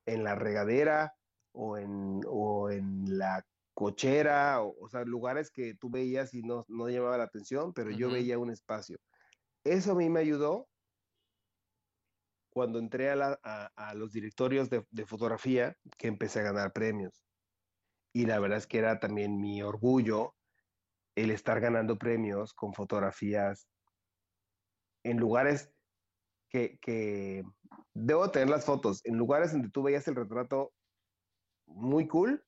en la regadera o en, o en la cochera, o, o, sea, lugares que tú veías y no, no llamaba la atención, pero uh -huh. yo veía un espacio. Eso a mí me ayudó cuando entré a, la, a, a los directorios de, de, fotografía, que empecé a ganar premios. Y la verdad es que era también mi orgullo el estar ganando premios con fotografías en lugares que, que debo tener las fotos, en lugares donde tú veías el retrato muy cool,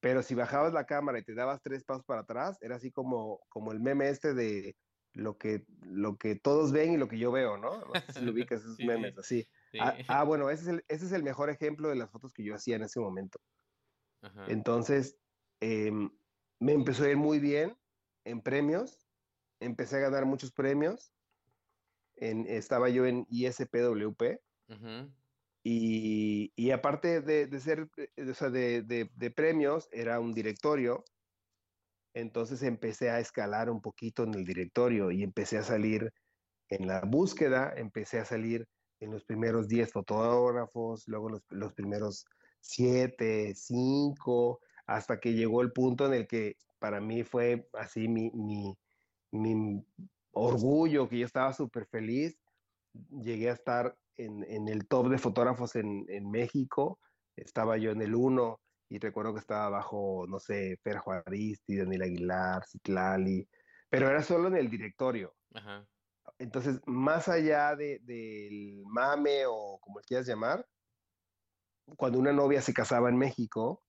pero si bajabas la cámara y te dabas tres pasos para atrás, era así como, como el meme este de lo que, lo que todos ven y lo que yo veo, ¿no? No sé si lo ubicas esos sí, memes así. Sí. Ah, ah, bueno, ese es, el, ese es el mejor ejemplo de las fotos que yo hacía en ese momento. Ajá. Entonces, eh, me empezó a ir muy bien en premios, empecé a ganar muchos premios. En, estaba yo en ISPWP. Uh -huh. Y, y, aparte de, de ser, o sea, de, de, de, premios, era un directorio. Entonces empecé a escalar un poquito en el directorio y empecé a salir en la búsqueda, empecé a salir en los primeros 10 fotógrafos, luego los, los primeros 7, 5, hasta que llegó el punto en el que para mí fue así mi, mi, mi orgullo, que yo estaba súper feliz. Llegué a estar en, en, el top de fotógrafos en, en, México, estaba yo en el 1 y recuerdo que estaba bajo, no sé, Fer Juaristi, Daniel Aguilar, Citlali, pero era solo en el directorio. Ajá. Entonces, más allá de, del mame o como quieras llamar, cuando una novia se casaba en México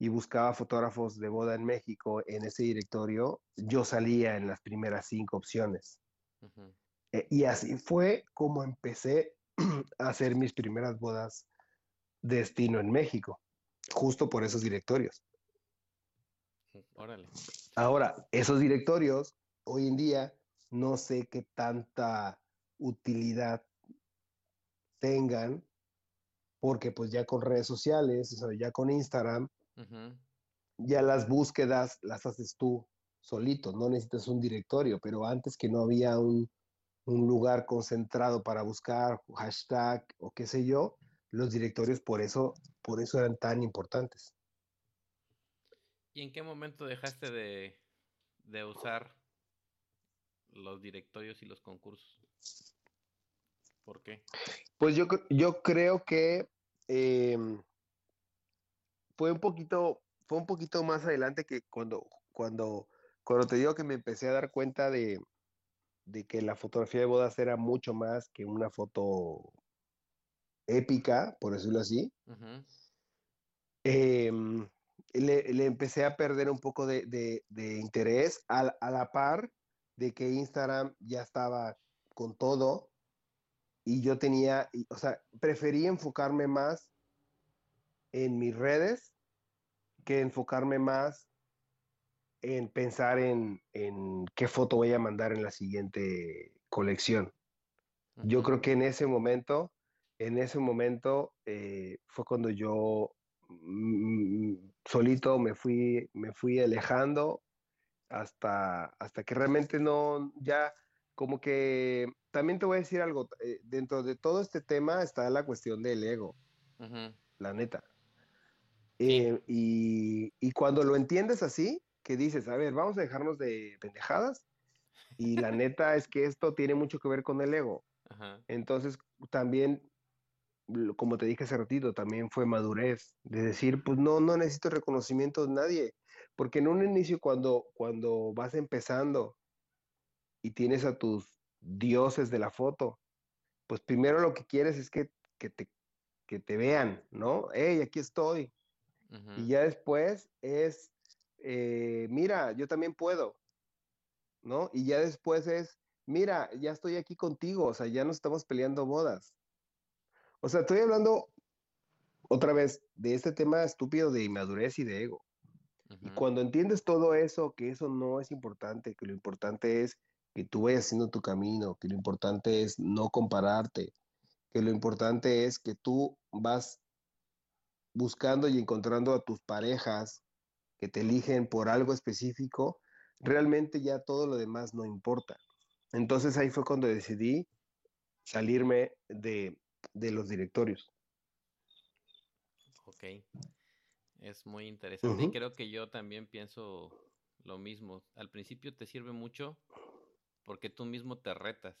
y buscaba fotógrafos de boda en México en ese directorio, yo salía en las primeras cinco opciones. Uh -huh. eh, y así fue como empecé a hacer mis primeras bodas de destino en México, justo por esos directorios. Órale. Ahora, esos directorios, hoy en día, no sé qué tanta utilidad tengan porque pues ya con redes sociales, o sea, ya con Instagram, uh -huh. ya las búsquedas las haces tú solito, no necesitas un directorio, pero antes que no había un, un lugar concentrado para buscar hashtag o qué sé yo, los directorios por eso, por eso eran tan importantes. ¿Y en qué momento dejaste de, de usar los directorios y los concursos? ¿Por qué? Pues yo, yo creo que eh, fue un poquito, fue un poquito más adelante que cuando, cuando, cuando te digo que me empecé a dar cuenta de, de que la fotografía de bodas era mucho más que una foto épica, por decirlo así. Uh -huh. eh, le, le, empecé a perder un poco de, de, de interés a, a la par de que Instagram ya estaba con todo y yo tenía, o sea, preferí enfocarme más en mis redes que enfocarme más en pensar en, en qué foto voy a mandar en la siguiente colección. Uh -huh. Yo creo que en ese momento, en ese momento eh, fue cuando yo mm, solito me fui, me fui alejando hasta, hasta que realmente no, ya como que también te voy a decir algo, eh, dentro de todo este tema está la cuestión del ego, la neta. Eh, y, y cuando lo entiendes así, que dices, a ver, vamos a dejarnos de pendejadas, y la neta es que esto tiene mucho que ver con el ego. Ajá. Entonces, también, como te dije hace ratito, también fue madurez de decir, pues no, no necesito reconocimiento de nadie, porque en un inicio cuando, cuando vas empezando y tienes a tus dioses de la foto, pues primero lo que quieres es que, que te, que te vean, ¿no? Hey, aquí estoy. Y ya después es, eh, mira, yo también puedo, ¿no? Y ya después es, mira, ya estoy aquí contigo, o sea, ya no estamos peleando bodas. O sea, estoy hablando otra vez de este tema estúpido de inmadurez y de ego. Y cuando entiendes todo eso, que eso no es importante, que lo importante es que tú vayas haciendo tu camino, que lo importante es no compararte, que lo importante es que tú vas buscando y encontrando a tus parejas que te eligen por algo específico, realmente ya todo lo demás no importa. Entonces ahí fue cuando decidí salirme de, de los directorios. Ok. Es muy interesante y creo que yo también pienso lo mismo. Al principio te sirve mucho porque tú mismo te retas.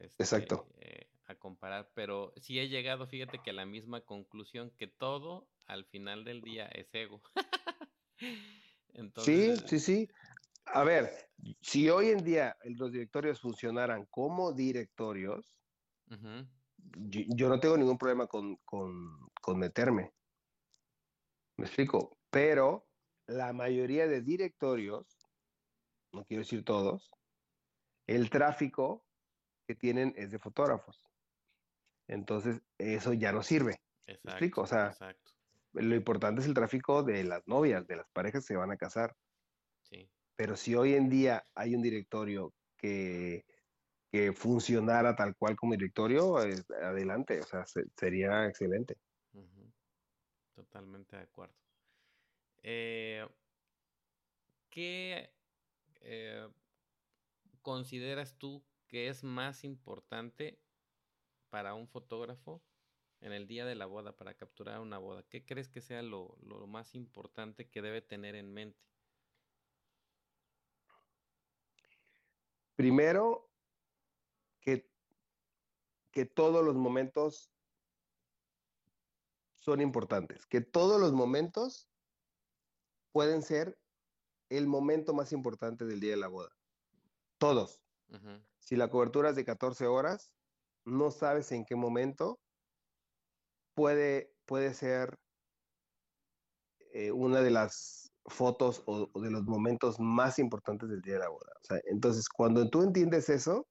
Este, Exacto. eh, a comparar, pero sí he llegado, fíjate que a la misma conclusión que todo al final del día es ego. Sí, Entonces, sí, sí. A ver, si hoy en día los directorios funcionaran como directorios, yo no tengo ningún problema con, con, con meterme. ¿Me explico? Pero la mayoría de directorios, no quiero decir todos, el tráfico que tienen es de fotógrafos. Entonces, eso ya no sirve. ¿Me explico? exacto, O sea, exacto, lo importante es el tráfico de las novias, de las parejas que se van a casar. sí. Pero si hoy en día hay un directorio que, que funcionara tal cual como directorio, adelante, o sea, se- sería excelente. Totalmente de acuerdo. Eh, ¿qué eh, consideras tú que es más importante para un fotógrafo en el día de la boda, para capturar una boda? ¿Qué crees que sea lo, lo más importante que debe tener en mente? Primero, que, que todos los momentos son importantes, que todos los momentos pueden ser el momento más importante del día de la boda. Todos. Si la cobertura es de 14 horas, no sabes en qué momento puede, puede ser eh, una de las fotos o, o de los momentos más importantes del día de la boda. O sea, entonces, cuando tú entiendes eso,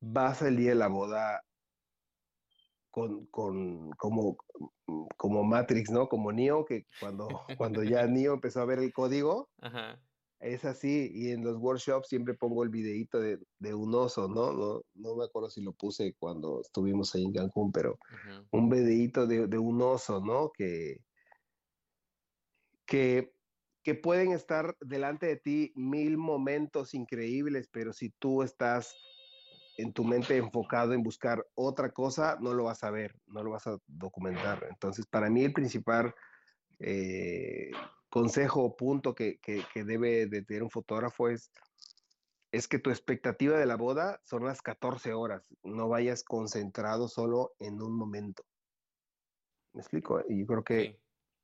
vas al día de la boda con, con como, como Matrix, ¿no? Como Neo, que cuando, cuando ya Neo empezó a ver el código, Ajá, es así, y en los workshops siempre pongo el videíto de, de un oso, ¿no? ¿no? No me acuerdo si lo puse cuando estuvimos ahí en Cancún, pero un videíto de, de un oso, ¿no? Que, que, que pueden estar delante de ti mil momentos increíbles, pero si tú estás en tu mente enfocado en buscar otra cosa, no lo vas a ver, no lo vas a documentar. Entonces, para mí el principal eh, consejo o punto que, que, que debe de tener un fotógrafo es, es que tu expectativa de la boda son las 14 horas, no vayas concentrado solo en un momento. ¿Me explico? Y yo creo que sí,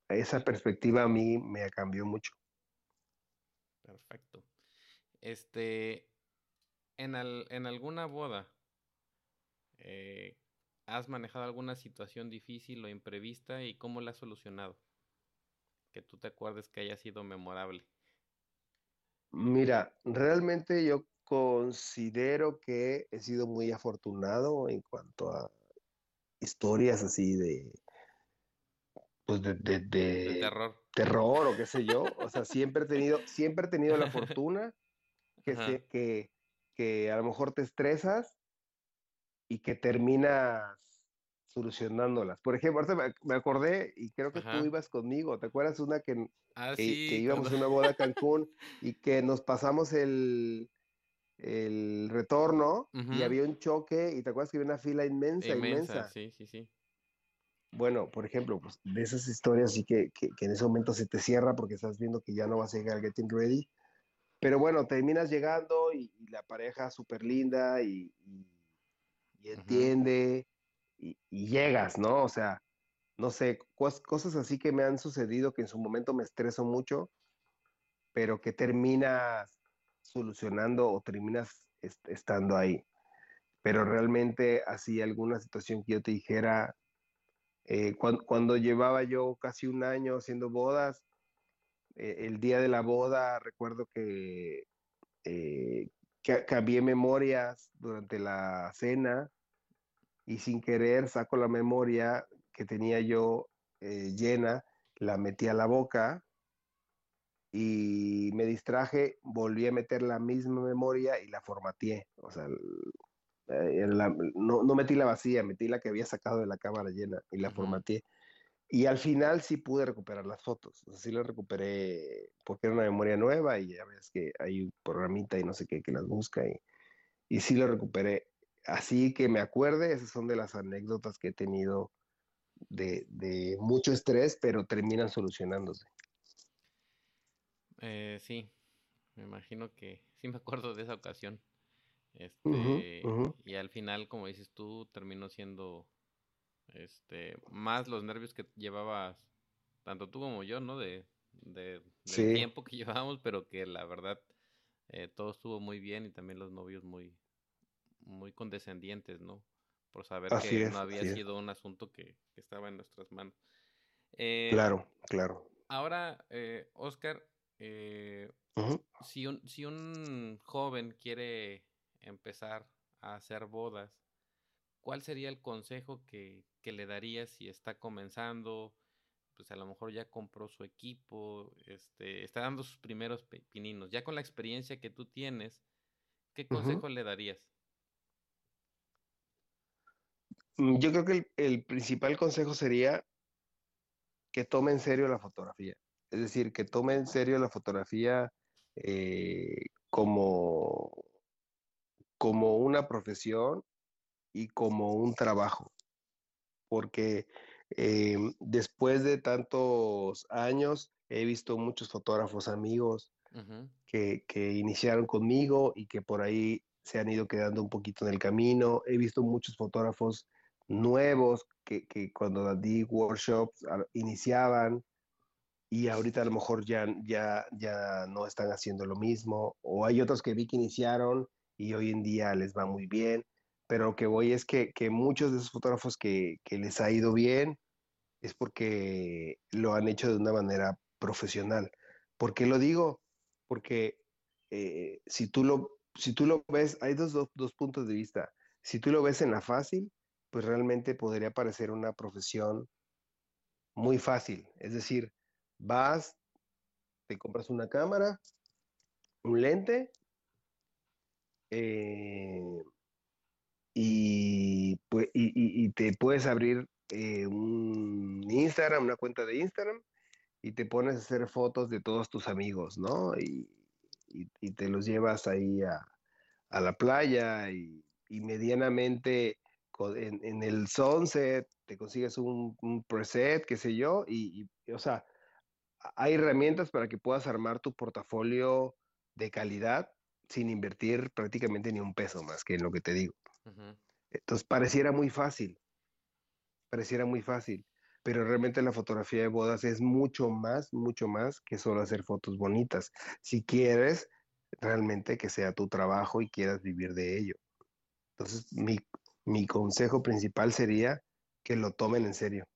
esa perspectiva a mí me cambió mucho. perfecto. Este, en, al- en alguna boda, eh, ¿has manejado alguna situación difícil o imprevista y cómo la has solucionado? Que tú te acuerdes que haya sido memorable. Mira, realmente yo considero que he sido muy afortunado en cuanto a historias así de, pues de, de- De de terror. terror o qué sé yo. O sea, siempre he tenido, siempre he tenido la fortuna que, se- que, que a lo mejor te estresas y que terminas solucionándolas. Por ejemplo, ahorita me, acordé y creo que tú ibas conmigo. ¿Te acuerdas una que, Ah, que, sí, que íbamos a una boda a Cancún y que nos pasamos el, el retorno y había un choque y te acuerdas que había una fila inmensa, Inmensa, inmensa. sí, sí, sí. Bueno, por ejemplo, pues de esas historias sí que, que, que en ese momento se te cierra porque estás viendo que ya no vas a llegar al Getting Ready. Pero bueno, terminas llegando y, y la pareja súper linda y, y- entiende y, llegas, ¿no? O sea, no sé, cos- cosas así que me han sucedido que en su momento me estreso mucho, pero que terminas solucionando o terminas est- estando ahí. Pero realmente así alguna situación que yo te dijera, eh, cuan- cuando, llevaba yo casi un año haciendo bodas, eh, el día de la boda recuerdo que, eh, que cambié memorias durante la cena y sin querer saco la memoria que tenía yo eh, llena, la metí a la boca y me distraje, volví a meter la misma memoria y la formateé. O sea, eh, la- no, no metí la vacía, metí la que había sacado de la cámara llena y la formateé. Y al final sí pude recuperar las fotos. O sea, sí las recuperé porque era una memoria nueva y ya ves que hay un programita y no sé qué que las busca y, y sí lo recuperé. Así que me acuerde, esas son de las anécdotas que he tenido de, de mucho estrés, pero terminan solucionándose. Eh, sí, me imagino que sí me acuerdo de esa ocasión. Este, y al final, como dices tú, terminó siendo este más los nervios que llevabas tanto tú como yo, ¿no? De, de del Sí, tiempo que llevábamos, pero que la verdad eh, todo estuvo muy bien y también los novios muy muy condescendientes, ¿no? Por saber así que es, no había es. sido un asunto que, que estaba en nuestras manos. Eh, Claro, claro. ahora, eh, Oscar, eh, si un, si un joven quiere empezar a hacer bodas, ¿cuál sería el consejo que, que le darías si está comenzando? Pues a lo mejor ya compró su equipo, este, está dando sus primeros pininos. Ya con la experiencia que tú tienes, ¿qué consejo le darías? Mm, Yo creo que el, el principal consejo sería que tome en serio la fotografía. Es decir, que tome en serio la fotografía eh, como, como una profesión y como un trabajo. Porque eh, después de tantos años he visto muchos fotógrafos amigos que, que iniciaron conmigo y que por ahí se han ido quedando un poquito en el camino. He visto muchos fotógrafos nuevos que, que cuando di workshops iniciaban y ahorita a lo mejor ya, ya, ya no están haciendo lo mismo. O hay otros que vi que iniciaron y hoy en día les va muy bien. Pero lo que voy es que, que muchos de esos fotógrafos que, que les ha ido bien es porque lo han hecho de una manera profesional. ¿Por qué lo digo? Porque eh, si, tú lo, si tú lo ves, hay dos, dos, dos puntos de vista. Si tú lo ves en la fácil, pues realmente podría parecer una profesión muy fácil. Es decir, vas, te compras una cámara, un lente eh, y, pues, y, y- te puedes abrir eh, un Instagram, una cuenta de Instagram y te pones a hacer fotos de todos tus amigos, ¿no? Y, te los llevas ahí a, a la playa y, medianamente en, en el sunset te consigues un, un preset, qué sé yo, y, y, o sea, hay herramientas para que puedas armar tu portafolio de calidad sin invertir prácticamente ni un peso más que en lo que te digo. ujú. Entonces pareciera muy fácil, pareciera muy fácil, pero realmente la fotografía de bodas es mucho más, mucho más que solo hacer fotos bonitas. Si quieres realmente que sea tu trabajo y quieras vivir de ello. Entonces mi, mi consejo principal sería que lo tomen en serio.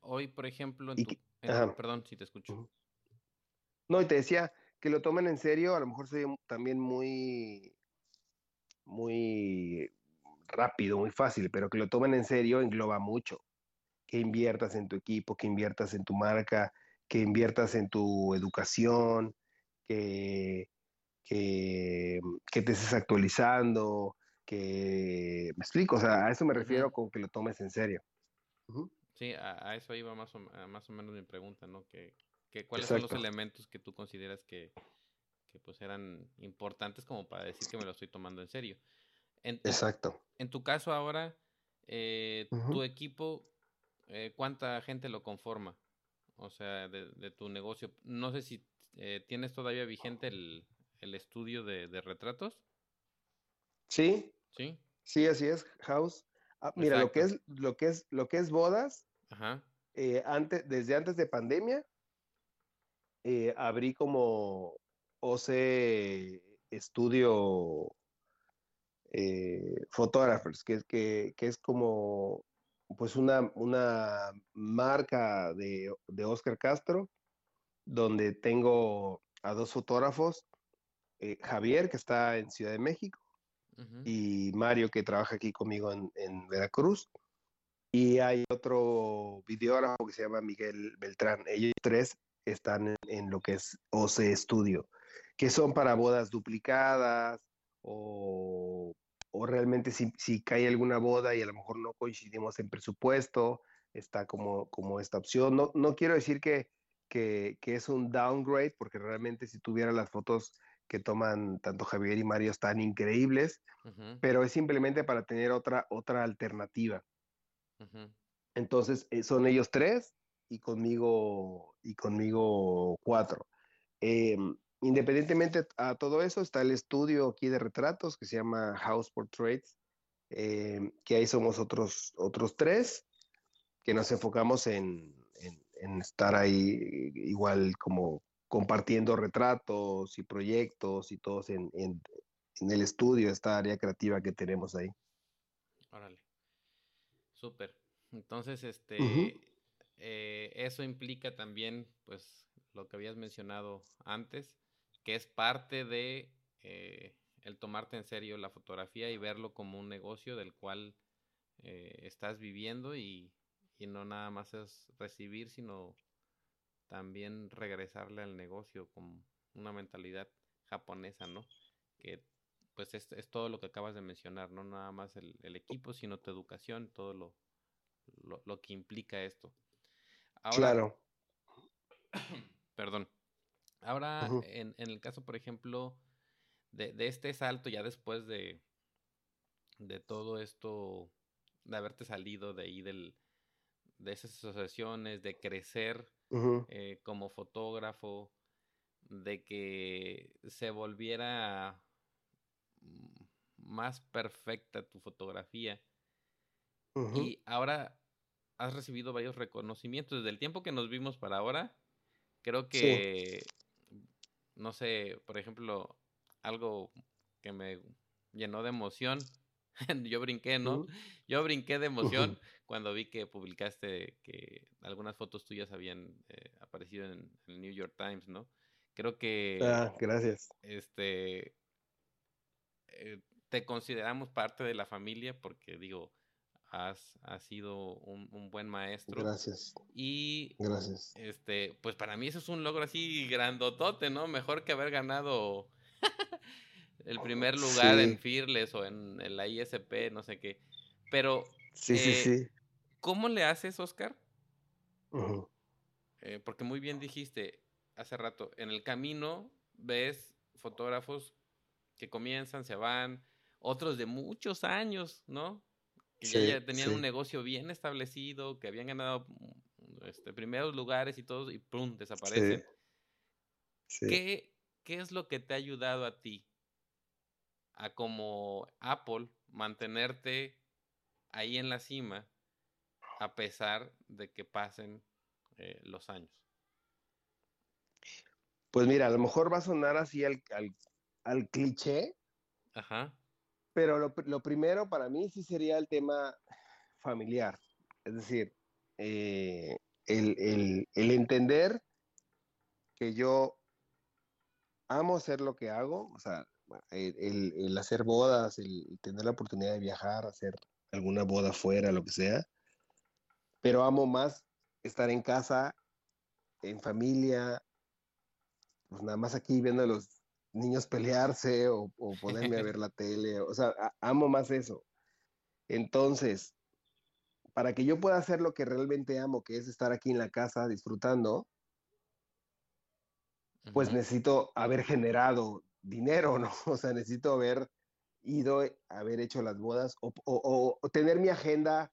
Hoy, por ejemplo, en tu... que- en- ajá. perdón si te escucho. No, y te decía que lo tomen en serio, a lo mejor sería también muy, muy rápido, muy fácil, pero que lo tomen en serio engloba mucho. Que inviertas en tu equipo, que inviertas en tu marca, que inviertas en tu educación, que, que, que te estés actualizando, que... Me explico, o sea, a eso me refiero con que lo tomes en serio. Sí, a, a eso iba más o, más o menos mi pregunta, ¿no? Que, que cuáles son los elementos que tú consideras que, que pues eran importantes como para decir que me lo estoy tomando en serio. En, Exacto. En, tu caso ahora, eh, tu equipo, eh, ¿cuánta gente lo conforma? O sea, de, tu negocio. No sé si eh, tienes todavía vigente el, estudio de, retratos. Sí. Sí. Sí, así es, House. Ah, mira, lo que es, lo que es, lo que es bodas, Ajá. antes, desde antes de pandemia, abrí como OC Estudio eh, Photographers, que, que, que, es como pues una, una marca de, de, Oscar Castro, donde tengo a dos fotógrafos, eh, Javier, que está en Ciudad de México, y Mario, que trabaja aquí conmigo en, Veracruz. Y hay otro videógrafo que se llama Miguel Beltrán. Ellos tres están en, en lo que es OC Studio, que son para bodas duplicadas o o realmente si, si, cae alguna boda y a lo mejor no coincidimos en presupuesto, está como, como esta opción. No, no quiero decir que, que, que, es un downgrade, porque realmente si tuviera las fotos que toman tanto Javier y Mario están increíbles, pero es simplemente para tener otra, otra alternativa. Entonces, eh, son ellos tres y conmigo, y conmigo cuatro. Eh, Independientemente a todo eso, está el estudio aquí de retratos que se llama House Portraits, eh, que ahí somos otros, otros tres, que nos enfocamos en, estar ahí igual como compartiendo retratos y proyectos y todos en, el estudio, esta área creativa que tenemos ahí. Órale. Súper. Entonces, este, eh, eso implica también, pues, lo que habías mencionado antes, que es parte de eh, el tomarte en serio la fotografía y verlo como un negocio del cual eh, estás viviendo y, no nada más es recibir, sino también regresarle al negocio con una mentalidad japonesa, ¿no? Que pues es, todo lo que acabas de mencionar, no nada más el, equipo, sino tu educación, todo lo, lo, que implica esto. claro. Perdón. Ahora, en, el caso, por ejemplo, de, este salto, ya después de, de todo esto, de haberte salido de ahí del, de esas asociaciones, de crecer eh, como fotógrafo, de que se volviera más perfecta tu fotografía. Y ahora has recibido varios reconocimientos. Desde el tiempo que nos vimos para ahora, creo que no sé, por ejemplo, algo que me llenó de emoción. Yo brinqué, ¿no? Yo brinqué de emoción cuando vi que publicaste que algunas fotos tuyas habían eh, aparecido en, el New York Times, ¿no? Creo que... Ah, gracias. Este... Eh, te consideramos parte de la familia porque, digo, has, sido un, buen maestro. Gracias. Y Gracias. este, pues para mí eso es un logro así grandotote, ¿no? Mejor que haber ganado el primer lugar en Fearless o en, la ISP, no sé qué. Pero, sí, sí, eh, sí. ¿cómo le haces, Oscar? Eh, porque muy bien dijiste hace rato, en el camino ves fotógrafos que comienzan, se van, otros de muchos años, ¿no? que ya, tenían un negocio bien establecido, que habían ganado mm, este, primeros lugares y todo, y ¡pum! desaparecen. ¿Qué, ¿Qué es lo que te ha ayudado a ti a como Apple mantenerte ahí en la cima a pesar de que pasen eh, los años? Pues mira, a lo mejor va a sonar así al, al, al cliché. Ajá. Pero lo, primero para mí sí sería el tema familiar. Es decir, eh, el, entender que yo amo hacer lo que hago, o sea, el, hacer bodas, el tener la oportunidad de viajar, hacer alguna boda fuera, lo que sea, pero amo más estar en casa, en familia, pues nada más aquí viendo los niños pelearse o, ponerme a ver la tele. O sea, amo más eso. Entonces, para que yo pueda hacer lo que realmente amo, que es estar aquí en la casa disfrutando, pues necesito haber generado dinero, ¿no? O sea, necesito haber ido, haber hecho las bodas o, tener mi agenda,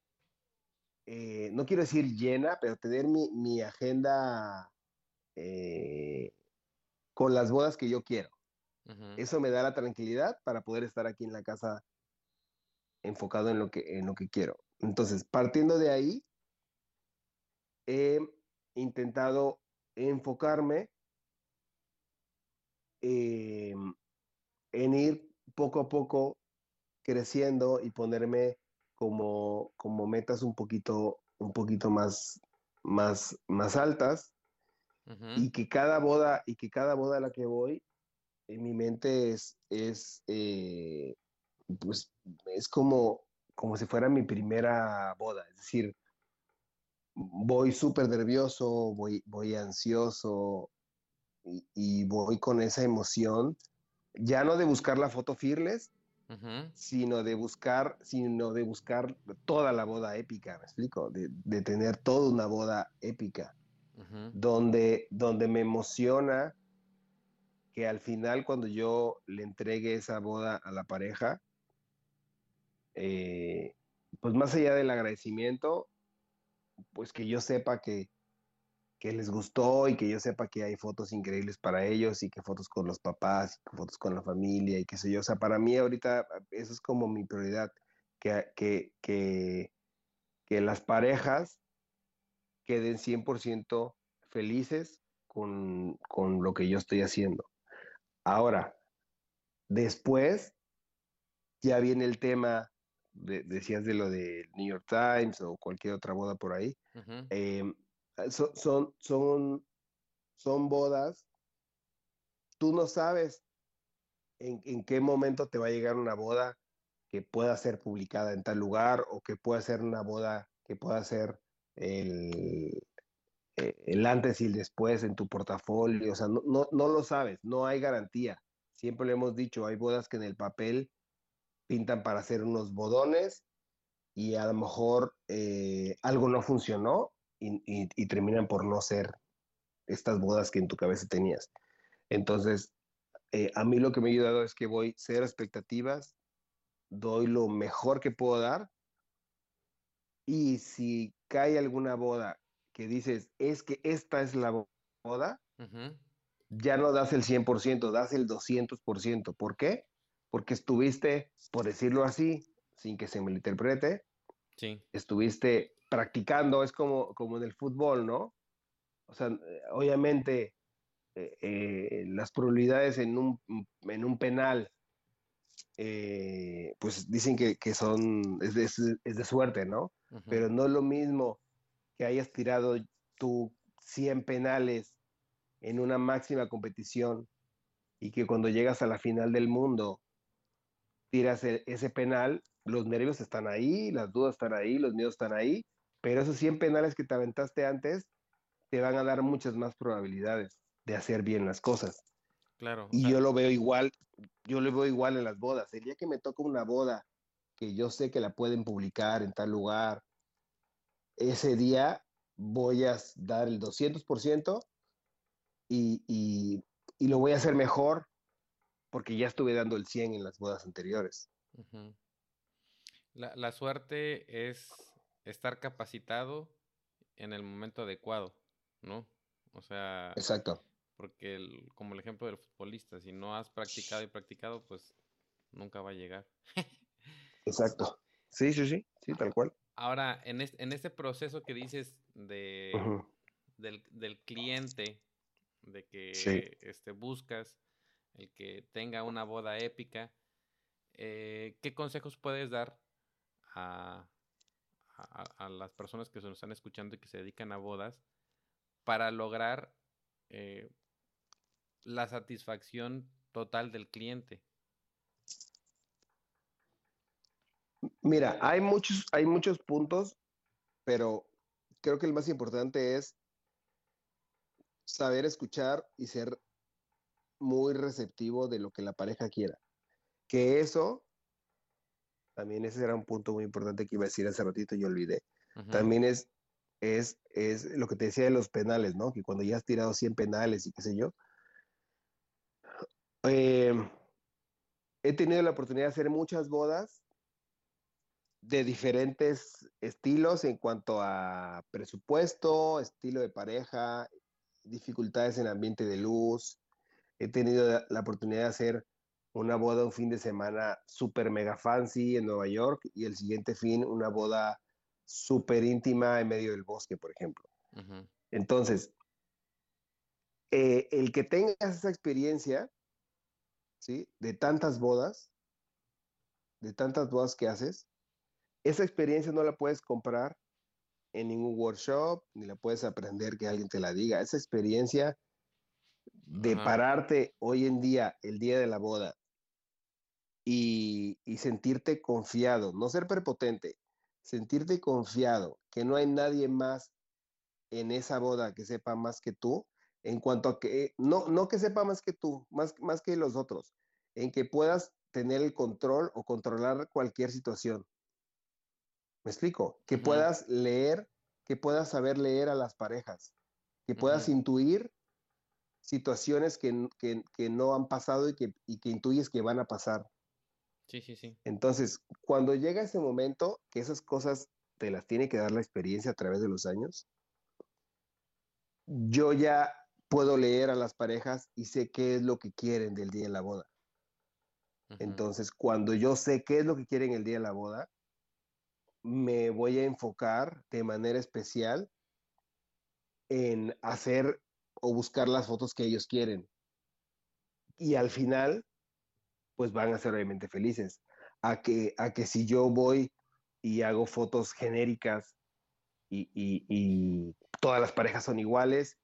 eh, no quiero decir llena, pero tener mi, agenda eh, con las bodas que yo quiero. Eso me da la tranquilidad para poder estar aquí en la casa enfocado en lo que, en lo que quiero. Entonces, partiendo de ahí, he intentado enfocarme em, en ir poco a poco creciendo y ponerme como, como metas un poquito, un poquito más, más, más altas. Y que cada boda y que cada boda a la que voy en mi mente es, es eh, pues es como, como si fuera mi primera boda, es decir, voy súper nervioso, voy, voy ansioso y, voy con esa emoción, ya no de buscar la foto fearless, sino de buscar, sino de buscar toda la boda épica, ¿me explico? De, tener toda una boda épica, donde, donde me emociona que al final cuando yo le entregue esa boda a la pareja, eh, pues más allá del agradecimiento, pues que yo sepa que, les gustó y que yo sepa que hay fotos increíbles para ellos y que fotos con los papás, y fotos con la familia y qué sé yo. O sea, para mí ahorita eso es como mi prioridad, que, que, que, que las parejas queden 100% felices con, con lo que yo estoy haciendo. Ahora, después ya viene el tema, decías de lo de New York Times o cualquier otra boda por ahí. Son, son, son, bodas, tú no sabes en, en, qué momento te va a llegar una boda que pueda ser publicada en tal lugar o que pueda ser una boda que pueda ser el, eh, el antes y el después en tu portafolio, o sea, no, no, lo sabes, no hay garantía. Siempre le hemos dicho, hay bodas que en el papel pintan para hacer unos bodones y a lo mejor eh, algo no funcionó y, terminan por no ser estas bodas que en tu cabeza tenías. Entonces, eh, a mí lo que me ha ayudado es que voy cero expectativas, doy lo mejor que puedo dar y si cae alguna boda que dices, es que esta es la boda, ya no das el 100%, das el 200%. ¿Por qué? Porque estuviste, por decirlo así, sin que se me interprete, sí. estuviste practicando, es como, como en el fútbol, ¿no? O sea, obviamente eh, eh, las probabilidades en un, en un penal, eh, pues dicen que, son, es de, es de, suerte, ¿no? Pero no es lo mismo que hayas tirado tú 100 penales en una máxima competición y que cuando llegas a la final del mundo tiras e, ese penal, los nervios están ahí, las dudas están ahí, los miedos están ahí, pero esos 100 penales que te aventaste antes te van a dar muchas más probabilidades de hacer bien las cosas. Claro. Y yo lo veo igual, yo lo veo igual en las bodas. El día que me toca una boda que yo sé que la pueden publicar en tal lugar, ese día voy a dar el 200% y, y, y lo voy a hacer mejor porque ya estuve dando el 100 en las bodas anteriores. la, la, suerte es estar capacitado en el momento adecuado, ¿no? O sea... Exacto. Porque como el ejemplo del futbolista, si no has practicado y practicado, pues nunca va a llegar. Exacto. Sí, sí, sí, sí, tal cual. Ahora, en, en este proceso que dices de, del, cliente, de que este, buscas el que tenga una boda épica, eh, ¿qué consejos puedes dar a, a, las personas que se nos están escuchando y que se dedican a bodas para lograr eh, la satisfacción total del cliente? Mira, hay muchos, hay muchos puntos, pero creo que el más importante es saber escuchar y ser muy receptivo de lo que la pareja quiera. Que eso, también ese era un punto muy importante que iba a decir hace ratito y olvidé. También es, es, es lo que te decía de los penales, ¿no? Que cuando ya has tirado 100 penales y qué sé yo, Em, he tenido la oportunidad de hacer muchas bodas de diferentes estilos en cuanto a presupuesto, estilo de pareja, dificultades en ambiente de luz. He tenido la oportunidad de hacer una boda un fin de semana super mega fancy en Nueva York y el siguiente fin una boda súper íntima en medio del bosque, por ejemplo. Entonces, eh, el que tengas esa experiencia, ¿sí? De tantas bodas, de tantas bodas que haces, esa experiencia no la puedes comprar en ningún workshop, ni la puedes aprender que alguien te la diga. Esa experiencia de pararte hoy en día, el día de la boda, y, y, sentirte confiado, no ser prepotente, sentirte confiado, que no hay nadie más en esa boda que sepa más que tú, en cuanto a que, no, no que sepa más que tú, más, más que los otros, en que puedas tener el control o controlar cualquier situación. ¿Me explico? Que puedas leer, que puedas saber leer a las parejas, que puedas intuir situaciones que, que, no han pasado y que, y que intuyes que van a pasar. Sí, sí, sí. Entonces, cuando llega ese momento, que esas cosas te las tiene que dar la experiencia a través de los años, yo ya puedo leer a las parejas y sé qué es lo que quieren del día de la boda. Entonces, cuando yo sé qué es lo que quieren el día de la boda, me voy a enfocar de manera especial en hacer o buscar las fotos que ellos quieren. Y al final, pues van a ser obviamente felices. A que, a que si yo voy y hago fotos genéricas y, todas las parejas son iguales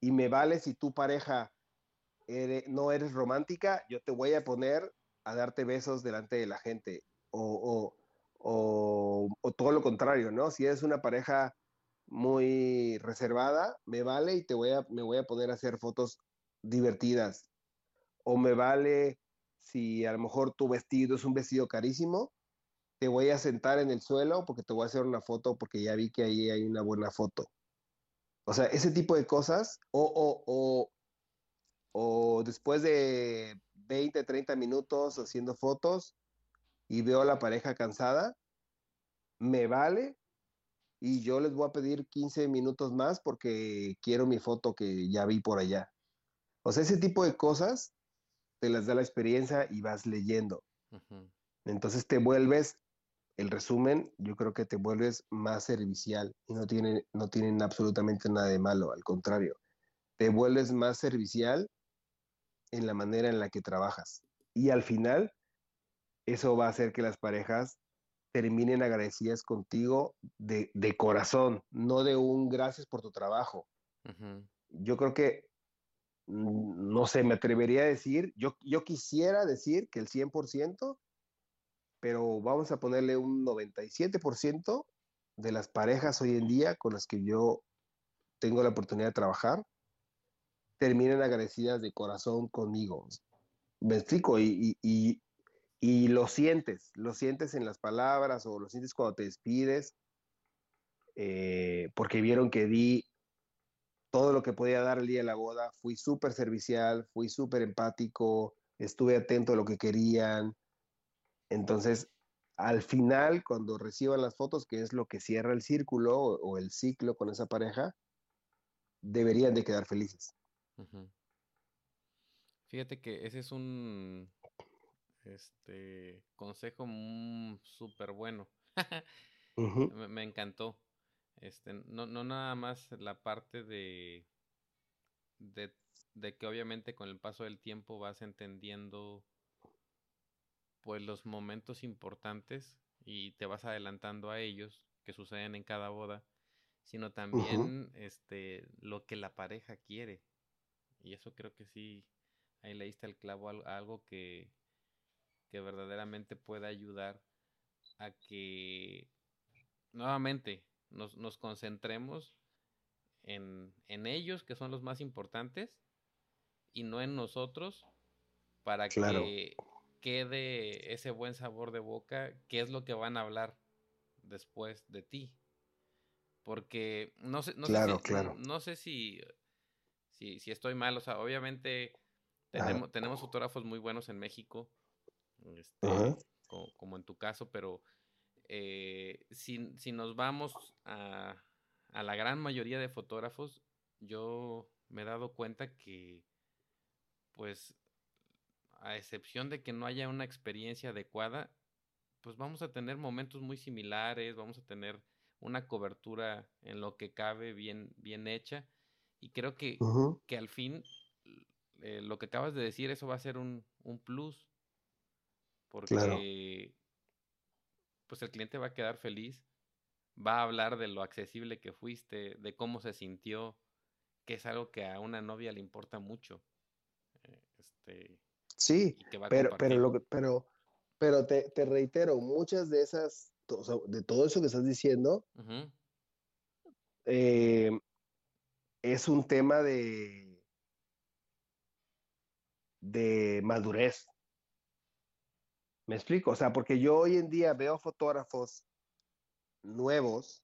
y me vale si tu pareja no eres romántica, yo te voy a poner a darte besos delante de la gente o, o todo lo contrario, ¿no? Si eres una pareja muy reservada, me vale y te voy a, me voy a poner a hacer fotos divertidas. O me vale si a lo mejor tu vestido es un vestido carísimo, te voy a sentar en el suelo porque te voy a hacer una foto porque ya vi que ahí hay una buena foto. O sea, ese tipo de cosas, o, o, o, o después de 20, 30 minutos haciendo fotos y veo a la pareja cansada, me vale y yo les voy a pedir 15 minutos más porque quiero mi foto que ya vi por allá. O sea, ese tipo de cosas te las da la experiencia y vas leyendo. Entonces te vuelves, el resumen, yo creo que te vuelves más servicial y no, tiene, no tienen absolutamente nada de malo, al contrario, te vuelves más servicial en la manera en la que trabajas. Y al final, eso va a hacer que las parejas terminen agradecidas contigo de, corazón, no de un gracias por tu trabajo. Yo creo que no sé, me atrevería a decir, yo, yo quisiera decir que el 100%, pero vamos a ponerle un 97% de las parejas hoy en día con las que yo tengo la oportunidad de trabajar, terminan agradecidas de corazón conmigo. Me explico, y, y, y, lo sientes, lo sientes en las palabras o lo sientes cuando te despides, eh, porque vieron que di todo lo que podía dar el día de la boda. Fui súper servicial, fui súper empático, estuve atento a lo que querían. Entonces, al final, cuando reciban las fotos, que es lo que cierra el círculo o, el ciclo con esa pareja, deberían de quedar felices. Fíjate que ese es un este consejo súper bueno. me, encantó. Este, no, no nada más la parte de, de, de que obviamente con el paso del tiempo vas entendiendo pues los momentos importantes y te vas adelantando a ellos que suceden en cada boda, sino también este lo que la pareja quiere. Y eso creo que sí, ahí le diste el clavo a algo que, que verdaderamente puede ayudar a que nuevamente nos, nos concentremos en, en, ellos, que son los más importantes, y no en nosotros, para que quede ese buen sabor de boca, qué es lo que van a hablar después de ti. Porque no sé, no sé, si, No, sé si, si, si, estoy mal, o sea, obviamente Tenemos, tenemos fotógrafos muy buenos en México, este, como, en tu caso, pero eh, si, si nos vamos a, a la gran mayoría de fotógrafos, yo me he dado cuenta que, pues, a excepción de que no haya una experiencia adecuada, pues vamos a tener momentos muy similares, vamos a tener una cobertura en lo que cabe bien, bien hecha. Y creo que, que al fin eh, lo que acabas de decir, eso va a ser un, un plus. Claro. Pues el cliente va a quedar feliz, va a hablar de lo accesible que fuiste, de cómo se sintió, que es algo que a una novia le importa mucho. eh, este, Sí, pero, pero, lo que- pero, pero te, te reitero, muchas de esas, to- o sea, de todo eso que estás diciendo, eh, es un tema de, de madurez. ¿Me explico? O sea, porque yo hoy en día veo fotógrafos nuevos,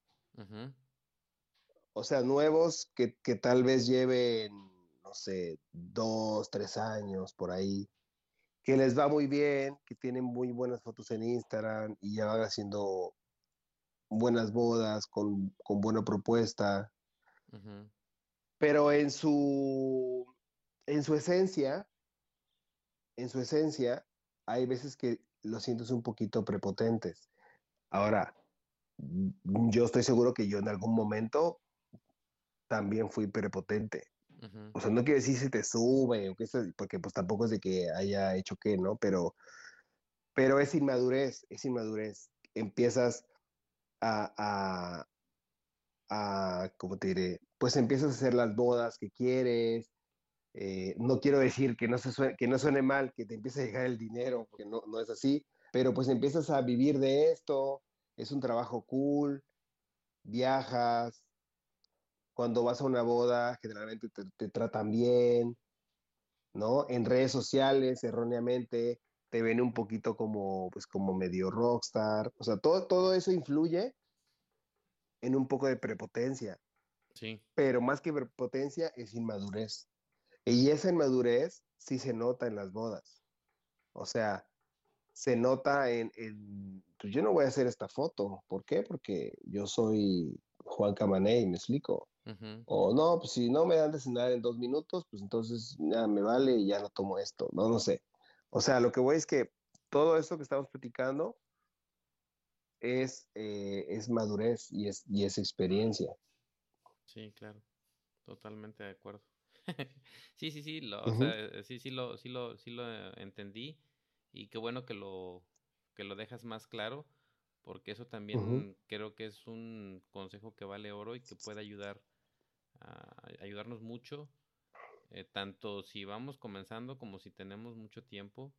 o sea, nuevos que, que tal vez lleven, no sé, dos, tres años por ahí, que les va muy bien, que tienen muy buenas fotos en Instagram y ya van haciendo buenas bodas con, con buena propuesta, pero en su, en su esencia, en su esencia, hay veces que los sientes un poquito prepotentes. Ahora, mm, yo estoy seguro que yo en algún momento también fui prepotente. O sea, no quiere decir si te sube, o que porque pues tampoco es de que haya hecho qué, ¿no? Pero, pero es inmadurez, es inmadurez. Empiezas a, a, a, ¿cómo te diré? Pues empiezas a hacer las bodas que quieres. Eh, no quiero decir que no, se suene, que no suene mal, que te empiece a llegar el dinero, porque no, no es así, pero pues empiezas a vivir de esto, es un trabajo cool, viajas, cuando vas a una boda, generalmente te, te tratan bien, ¿no? En redes sociales, erróneamente, te ven un poquito como, pues, como medio rockstar. O sea, todo, todo eso influye en un poco de prepotencia, Sí, pero más que prepotencia es inmadurez. Y esa inmadurez sí se nota en las bodas. O sea, se nota en, en- pues yo no voy a hacer esta foto. ¿Por qué? Porque yo soy Juan Camaney, me explico. O no, pues si no me dan de cenar en dos minutos, pues entonces ya me vale y ya no tomo esto. No, no sé. O sea, lo que voy es que todo esto que estamos platicando es, eh, es madurez y es, y es experiencia. sí, claro, totalmente de acuerdo. Sí, sí, sí, lo, o sea, eh, sí, sí lo, sí lo, sí lo eh, entendí y qué bueno que lo, que lo dejas más claro, porque eso también creo que es un consejo que vale oro y que puede ayudar a ayudarnos mucho, eh, tanto si vamos comenzando como si tenemos mucho tiempo.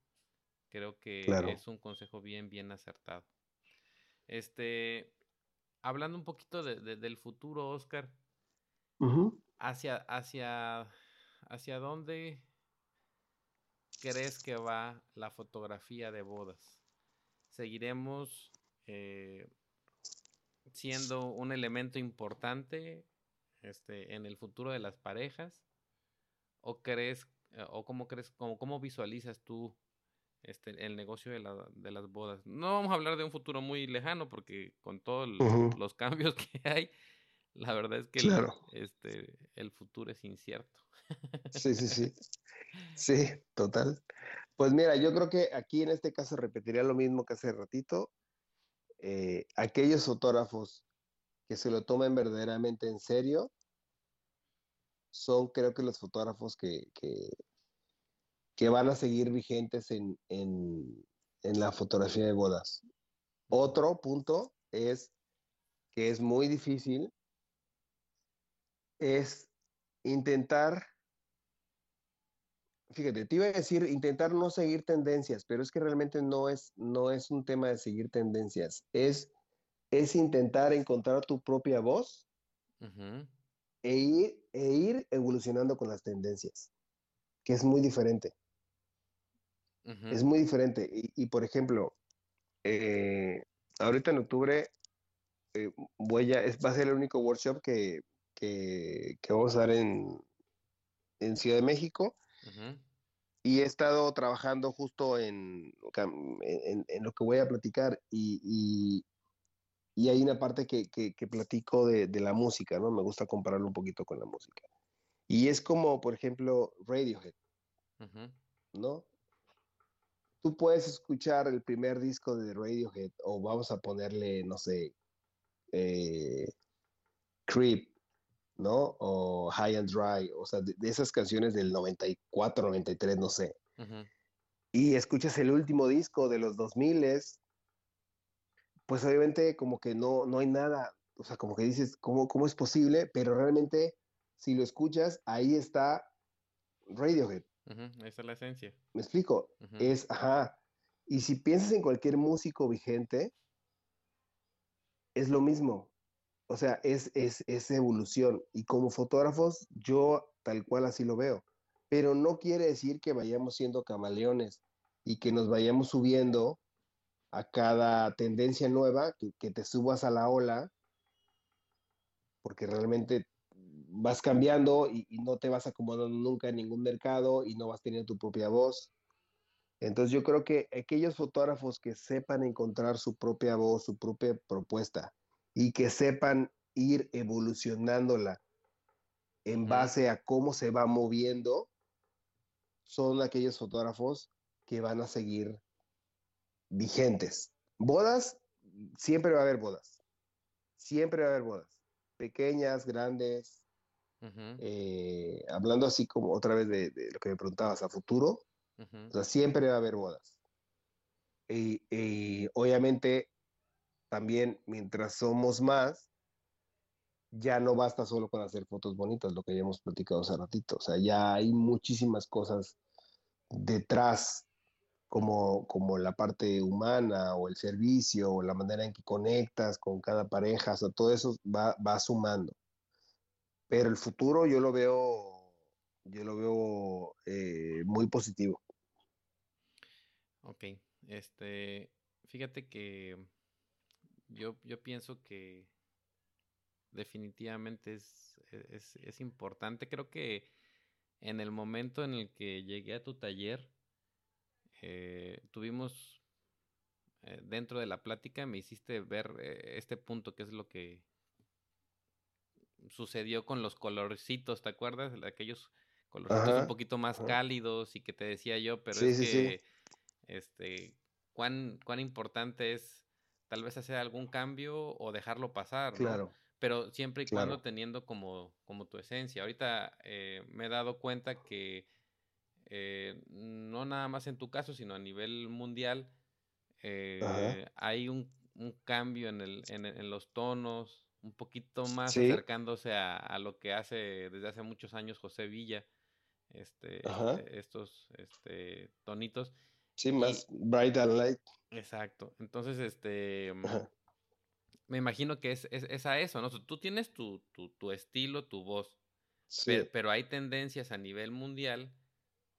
Creo que Claro. es un consejo bien, bien acertado. Este, hablando un poquito de- de- del futuro, Oscar. ¿Hacia, hacia, hacia dónde crees que va la fotografía de bodas? ¿Seguiremos eh, siendo un elemento importante este, en el futuro de las parejas? ¿O crees, eh, o cómo crees, cómo, cómo visualizas tú este, el negocio de, la- de las bodas? No vamos a hablar de un futuro muy lejano, porque con todos los cambios que hay, la verdad es que el- Claro. este, el futuro es incierto. Sí, sí, sí. Sí, total. Pues mira, yo creo que aquí en este caso repetiría lo mismo que hace ratito. Eh, aquellos fotógrafos que se lo tomen verdaderamente en serio son creo que los fotógrafos que, que, que van a seguir vigentes en, en, en la fotografía de bodas. Otro punto es que es muy difícil, es intentar, fíjate, te iba a decir intentar no seguir tendencias, pero es que realmente no es, no es un tema de seguir tendencias, es, es intentar encontrar tu propia voz e ir, e ir evolucionando con las tendencias, que es muy diferente. Es muy diferente. Y, y, por ejemplo, eh, ahorita en octubre eh, voy a, es- va a ser el único workshop que, que, que vamos a dar en, en Ciudad de México. y he estado trabajando justo en, en, en lo que voy a platicar y, y, y hay una parte que, que, que platico de, de, la música, ¿no? Me gusta compararlo un poquito con la música. Y es como, por ejemplo, Radiohead, uh -huh. ¿no? Tú puedes escuchar el primer disco de Radiohead o vamos a ponerle, no sé, eh, Creep, ¿no? O High and Dry, o sea, de, de esas canciones del 94, 93, no sé. Uh -huh. Y escuchas el último disco de los 2000, pues obviamente como que no, no hay nada, o sea, como que dices, ¿cómo, ¿cómo es posible? Pero realmente, si lo escuchas, ahí está Radiohead. Uh -huh. Esa es la esencia. ¿Me explico? Uh -huh. Es, ajá. Y si piensas en cualquier músico vigente, es lo mismo. O sea, es, es, es evolución. Y como fotógrafos, yo tal cual así lo veo. Pero no quiere decir que vayamos siendo camaleones y que nos vayamos subiendo a cada tendencia nueva, que, te subas a la ola, porque realmente vas cambiando y, no te vas acomodando nunca en ningún mercado y no vas teniendo tu propia voz. Entonces yo creo que aquellos fotógrafos que sepan encontrar su propia voz, su propia propuesta y que sepan ir evolucionándola en base a cómo se va moviendo, son aquellos fotógrafos que van a seguir vigentes. Bodas, siempre va a haber bodas. Siempre va a haber bodas. Pequeñas, grandes. Uh -huh. eh, hablando así como otra vez de, de, lo que me preguntabas a futuro. Uh -huh. O sea, siempre va a haber bodas. Y, y obviamente también mientras somos más, ya no basta solo con hacer fotos bonitas, lo que ya hemos platicado hace ratito. O sea, ya hay muchísimas cosas detrás como, como la parte humana o el servicio o la manera en que conectas con cada pareja, o sea, todo eso va, va sumando. Pero el futuro yo lo veo, yo lo veo eh, muy positivo. Ok, este, fíjate que yo, yo pienso que definitivamente es, es, es importante. Creo que en el momento en el que llegué a tu taller, eh, tuvimos eh, dentro de la plática, me hiciste ver eh, este punto, que es lo que sucedió con los colorcitos, ¿te acuerdas? Aquellos colorcitos ajá, un poquito más ajá. cálidos y que te decía yo, pero sí, es sí, que, sí. este, cuán, cuán importante es tal vez hacer algún cambio o dejarlo pasar, claro. ¿no? Pero siempre y claro. cuando teniendo como, como tu esencia. Ahorita eh, me he dado cuenta que eh, no nada más en tu caso, sino a nivel mundial, eh, hay un, un, cambio en, el, en, en, los tonos, un poquito más sí. acercándose a, a, lo que hace desde hace muchos años José Villa, este, estos este, tonitos. Sí, más y, bright and light. Exacto. Entonces, este, me imagino que es, es, es, a eso, ¿no? Tú tienes tu, tu, tu estilo, tu voz, sí. pero, pero hay tendencias a nivel mundial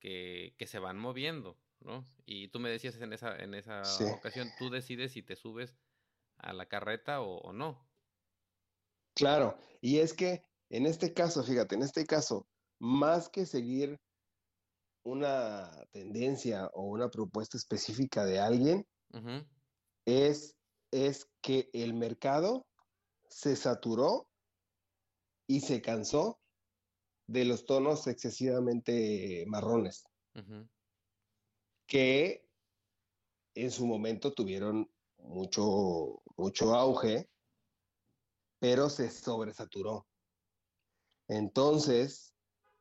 que, que, se van moviendo, ¿no? Y tú me decías en esa, en esa sí. ocasión, tú decides si te subes a la carreta o, o, no. Claro, y es que en este caso, fíjate, en este caso, más que seguir una tendencia o una propuesta específica de alguien, uh -huh. es, es que el mercado se saturó y se cansó de los tonos excesivamente marrones, uh -huh. que en su momento tuvieron mucho, mucho auge, pero se sobresaturó. Entonces,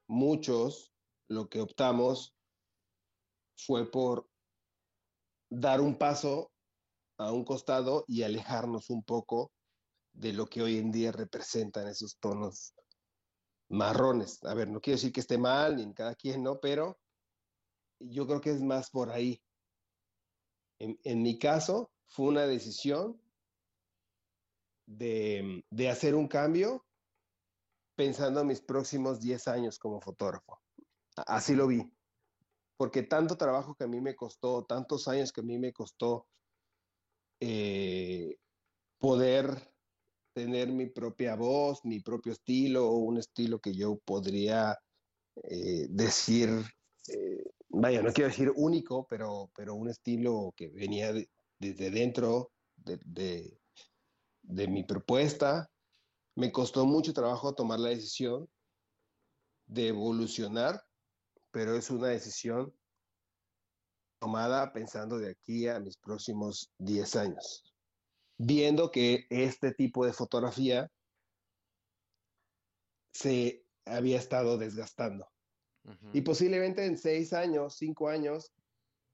muchos lo que optamos fue por dar un paso a un costado y alejarnos un poco de lo que hoy en día representan esos tonos marrones. A ver, no quiero decir que esté mal, ni en cada quien, ¿no? Pero yo creo que es más por ahí. En, mi caso, fue una decisión de, de, hacer un cambio pensando en mis próximos 10 años como fotógrafo. Así lo vi. Porque tanto trabajo que a mí me costó, tantos años que a mí me costó eh, poder tener mi propia voz, mi propio estilo un estilo que yo podría eh, decir eh, vaya, no quiero decir único, pero, pero un estilo que venía desde dentro de, de mi propuesta. Me costó mucho trabajo tomar la decisión de evolucionar, pero es una decisión tomada pensando de aquí a mis próximos 10 años, viendo que este tipo de fotografía se había estado desgastando. Y posiblemente en 6 años, 5 años,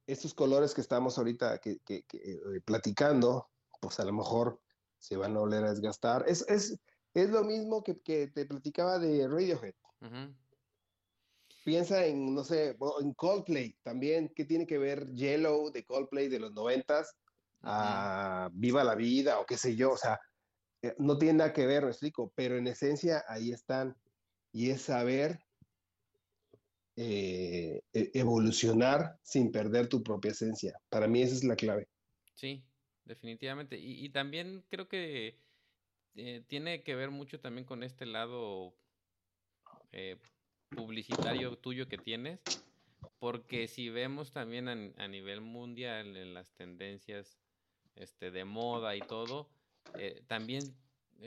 estos colores que estamos ahorita que, eh, platicando, pues a lo mejor se van a volver a desgastar. Es, es, es lo mismo que, que, te platicaba de Radiohead. Piensa en, no sé, en Coldplay también, ¿qué tiene que ver Yellow de Coldplay de los noventas a Viva la Vida o qué sé yo? O sea, eh, no tiene nada que ver, me explico, pero en esencia ahí están. Y es saber eh, e, evolucionar sin perder tu propia esencia. Para mí esa es la clave. Sí, definitivamente. Y, también creo que eh, tiene que ver mucho también con este lado eh, publicitario tuyo que tienes, porque si vemos también a, nivel mundial en las tendencias este, de moda y todo, eh, también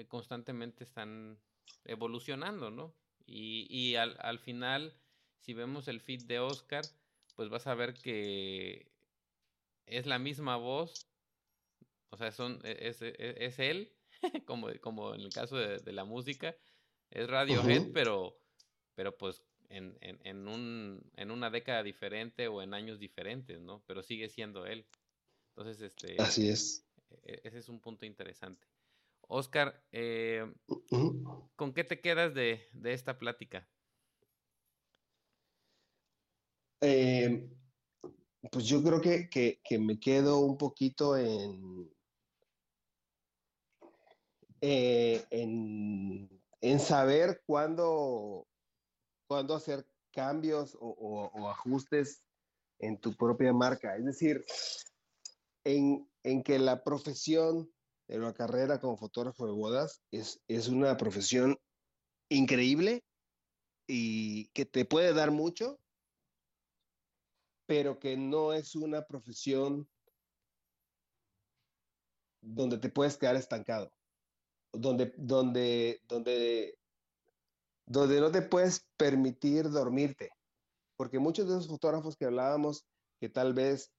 constantemente están evolucionando, ¿no? Y, y al, al final, si vemos el feed de Oscar, pues vas a ver que es la misma voz, o sea, son, e, es, e, es, él, como, como en el caso de, la música, es Radiohead, pero, pero pues en, en, en, un, en una década diferente o en años diferentes, ¿no? Pero sigue siendo él. Entonces, este... Así es. E, ese es un punto interesante. Oscar, eh, ¿con qué te quedas de, de esta plática? Eh, pues yo creo que, que, que, me quedo un poquito en, eh, en, en, saber cuándo, cuándo hacer cambios o, o, ajustes en tu propia marca. Es decir, en, en, que la profesión de la carrera como fotógrafo de bodas es, es una profesión increíble y que te puede dar mucho, pero que no es una profesión donde te puedes quedar estancado donde, donde, donde, donde no te puedes permitir dormirte. Porque muchos de esos fotógrafos que hablábamos, que tal vez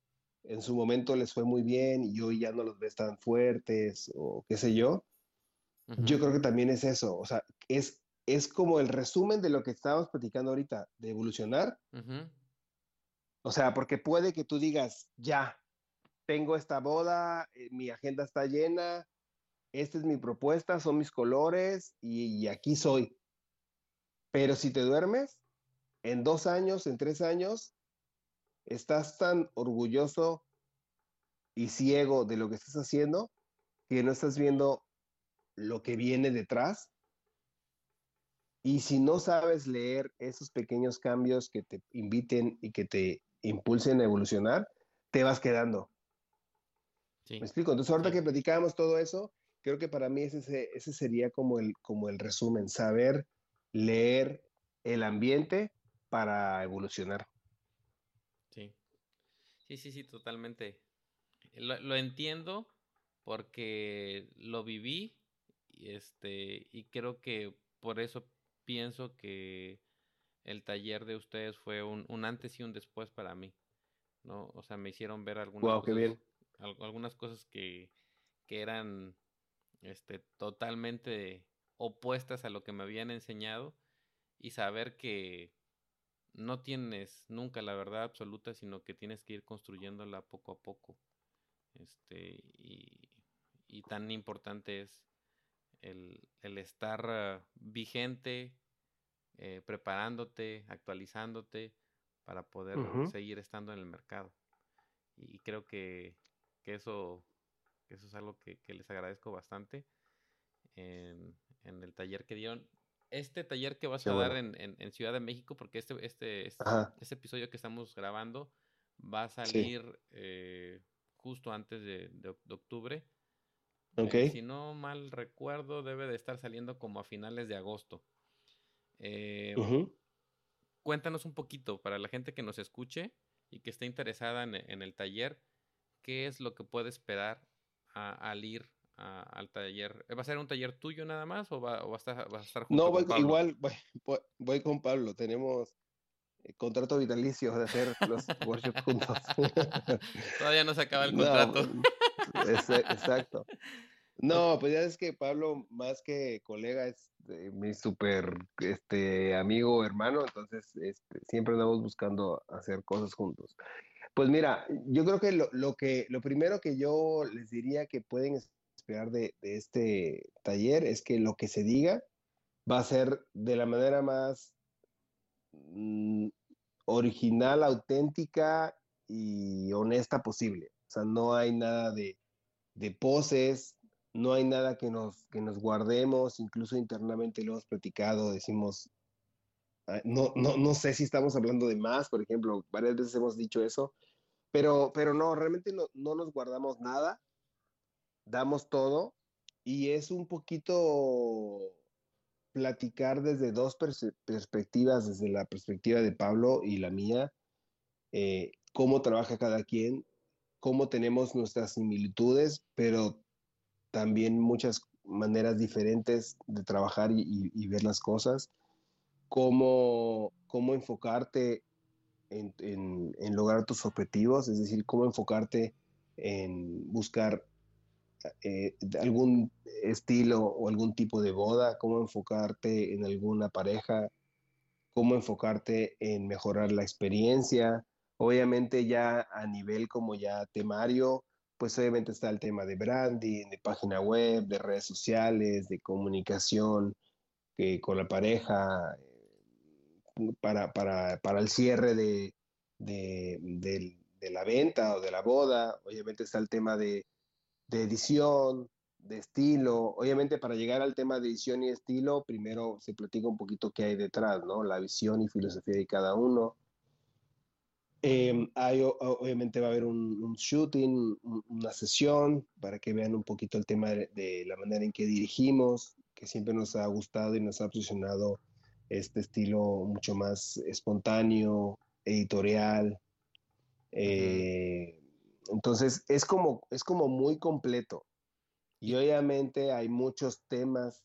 en su momento les fue muy bien y hoy ya no los ves tan fuertes o qué sé yo, yo creo que también es eso. O sea, es, es como el resumen de lo que estábamos platicando ahorita, de evolucionar. O sea, porque puede que tú digas, ya, tengo esta boda, eh, mi agenda está llena, esta es mi propuesta, son mis colores y, aquí soy. Pero si te duermes, en dos años, en tres años, estás tan orgulloso y ciego de lo que estás haciendo que no estás viendo lo que viene detrás. Y si no sabes leer esos pequeños cambios que te inviten y que te impulsen a evolucionar, te vas quedando. ¿Me explico? Entonces, ahorita que platicábamos todo eso, creo que para mí ese, ese sería como el, como el resumen, saber leer el ambiente para evolucionar. Sí, sí, sí, sí, totalmente. Lo, entiendo porque lo viví y, este, y creo que por eso pienso que el taller de ustedes fue un, un antes y un después para mí. ¿no? O sea, me hicieron ver algunas, cosas, algunas cosas que, que eran este, totalmente opuestas a lo que me habían enseñado y saber que no tienes nunca la verdad absoluta, sino que tienes que ir construyéndola poco a poco. Este, y, y tan importante es el, el estar ah, vigente, eh, preparándote, actualizándote para poder seguir estando en el mercado. Y creo que, que eso eso es algo que, les agradezco bastante en, el taller que dieron. Este taller que vas a dar en, Ciudad de México, porque este, este, este, este, episodio que estamos grabando va a salir eh, justo antes de, octubre. Eh, si no mal recuerdo, debe de estar saliendo como a finales de agosto. Eh, cuéntanos un poquito para la gente que nos escuche y que esté interesada en, el taller, ¿qué es lo que puede esperar al ir al taller? ¿Va a ser un taller tuyo nada más o va, a, estar, junto No, voy, igual voy, con Pablo. Tenemos eh, contrato vitalicio de hacer los workshops juntos. Todavía no se acaba el contrato. exacto. No, pues ya es que Pablo, más que colega, es mi súper este, amigo, hermano, entonces este, siempre andamos buscando hacer cosas juntos. Pues mira, yo creo que lo, lo, que lo primero que yo les diría que pueden esperar de, de, este taller es que lo que se diga va a ser de la manera más mm, original, auténtica y honesta posible. O sea, no hay nada de, de poses, no hay nada que nos, que nos guardemos, incluso internamente lo hemos platicado, decimos, ah, no, no, no sé si estamos hablando de más, por ejemplo, varias veces hemos dicho eso, pero, pero no, realmente no, no nos guardamos nada, damos todo y es un poquito platicar desde dos perspectivas, desde la perspectiva de Pablo y la mía, eh, cómo trabaja cada quien, cómo tenemos nuestras similitudes, pero también muchas maneras diferentes de trabajar y, ver las cosas, cómo, cómo enfocarte en, lograr tus objetivos, es decir, cómo enfocarte en buscar eh, algún estilo o algún tipo de boda, cómo enfocarte en alguna pareja, cómo enfocarte en mejorar la experiencia, obviamente ya a nivel como ya temario, pues obviamente está el tema de branding, de página web, de redes sociales, de comunicación que con la pareja, eh, para, para, para el cierre de, de, de, la venta o de la boda. Obviamente está el tema de, de edición, de estilo. Obviamente para llegar al tema de edición y estilo, primero se platica un poquito qué hay detrás, ¿no? La visión y filosofía de cada uno. Em, obviamente va a haber un, shooting, una sesión para que vean un poquito el tema de, la manera en que dirigimos, que siempre nos ha gustado y nos ha posicionado este estilo mucho más espontáneo, editorial. Eh, entonces es como, es como muy completo. Y obviamente hay muchos temas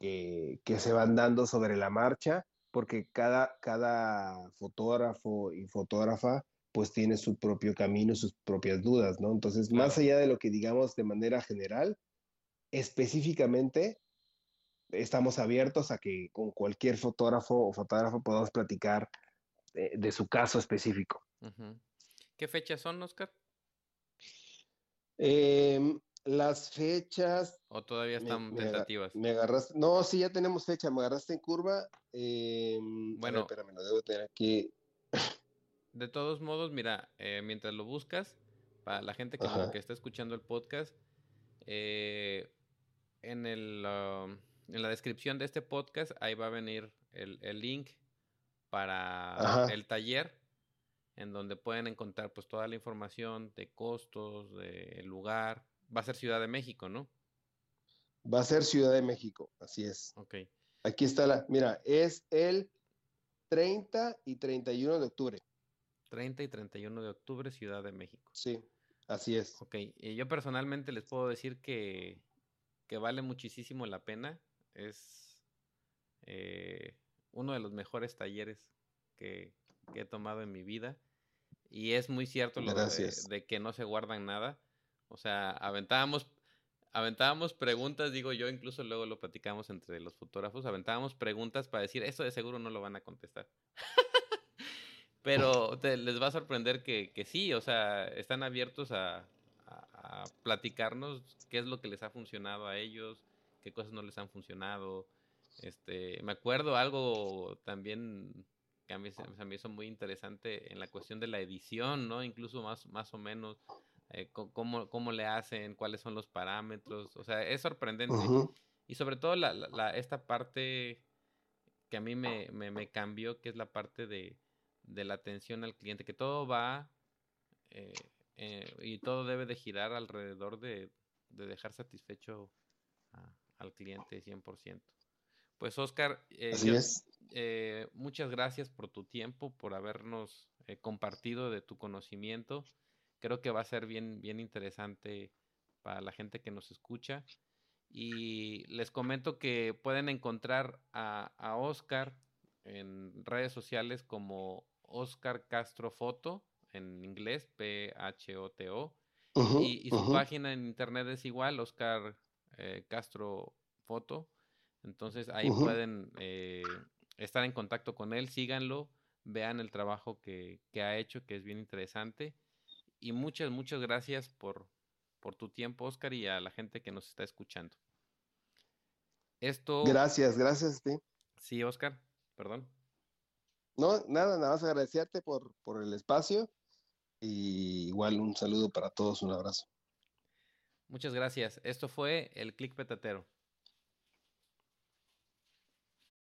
que, que se van dando sobre la marcha porque cada, cada fotógrafo y fotógrafa pues tiene su propio camino, sus propias dudas, ¿no? Entonces, más allá de lo que digamos de manera general, específicamente estamos abiertos a que con cualquier fotógrafo o fotógrafo podamos platicar de, su caso específico. ¿Qué fechas son, Oscar? Eh, las fechas. ¿O todavía están tentativas? Me agarraste. No, sí, ya tenemos fecha. Me agarraste en curva. Em, bueno, espérame, lo debo tener aquí. De todos modos, mira, eh, mientras lo buscas, para la gente que, que está escuchando el podcast, eh, en, el, um, en la descripción de este podcast, ahí va a venir el, el link para el taller en donde pueden encontrar pues toda la información de costos, de lugar, Va a ser Ciudad de México, ¿no? Va a ser Ciudad de México, así es. Ok. Aquí está la, mira, es el 30 y 31 de octubre. 30 y 31 de octubre, Ciudad de México. Sí, así es. Ok, y yo personalmente les puedo decir que, que vale muchísimo la pena. Es eh, uno de los mejores talleres que, he tomado en mi vida. Y es muy cierto lo de, que no se guardan nada. O sea, aventábamos, aventábamos preguntas, digo yo, incluso luego lo platicamos entre los fotógrafos, aventábamos preguntas para decir, esto de seguro no lo van a contestar. Pero les va a sorprender que, que, sí, o sea, están abiertos a, platicarnos qué es lo que les ha funcionado a ellos, qué cosas no les han funcionado. Este, me acuerdo algo también que a mí se me hizo muy interesante en la cuestión de la edición, ¿no? Incluso más, más o menos eh, cómo, cómo, le hacen, cuáles son los parámetros, o sea, es sorprendente. Y sobre todo la, la, esta parte que a mí me, me, cambió, que es la parte de, de, la atención al cliente, que todo va eh, eh, y todo debe de girar alrededor de, de dejar satisfecho al cliente 100%. Pues Oscar, eh, muchas gracias por tu tiempo, por habernos eh, compartido de tu conocimiento. Creo que va a ser bien, bien interesante para la gente que nos escucha. Y les comento que pueden encontrar a, a Oscar en redes sociales como Oscar Castro Foto, en inglés, P-H-O-T-O. y, su página en internet es igual, Oscar eh, Castro Foto. Entonces ahí pueden eh, estar en contacto con él, síganlo, vean el trabajo que, que, ha hecho, que es bien interesante. Y muchas, muchas gracias por, por tu tiempo, Oscar, y a la gente que nos está escuchando. Esto. Gracias, gracias a ti. Sí, Oscar, perdón. No, nada, nada más agradecerte por, por el espacio y igual un saludo para todos, un abrazo. Muchas gracias. Esto fue el Click Petatero.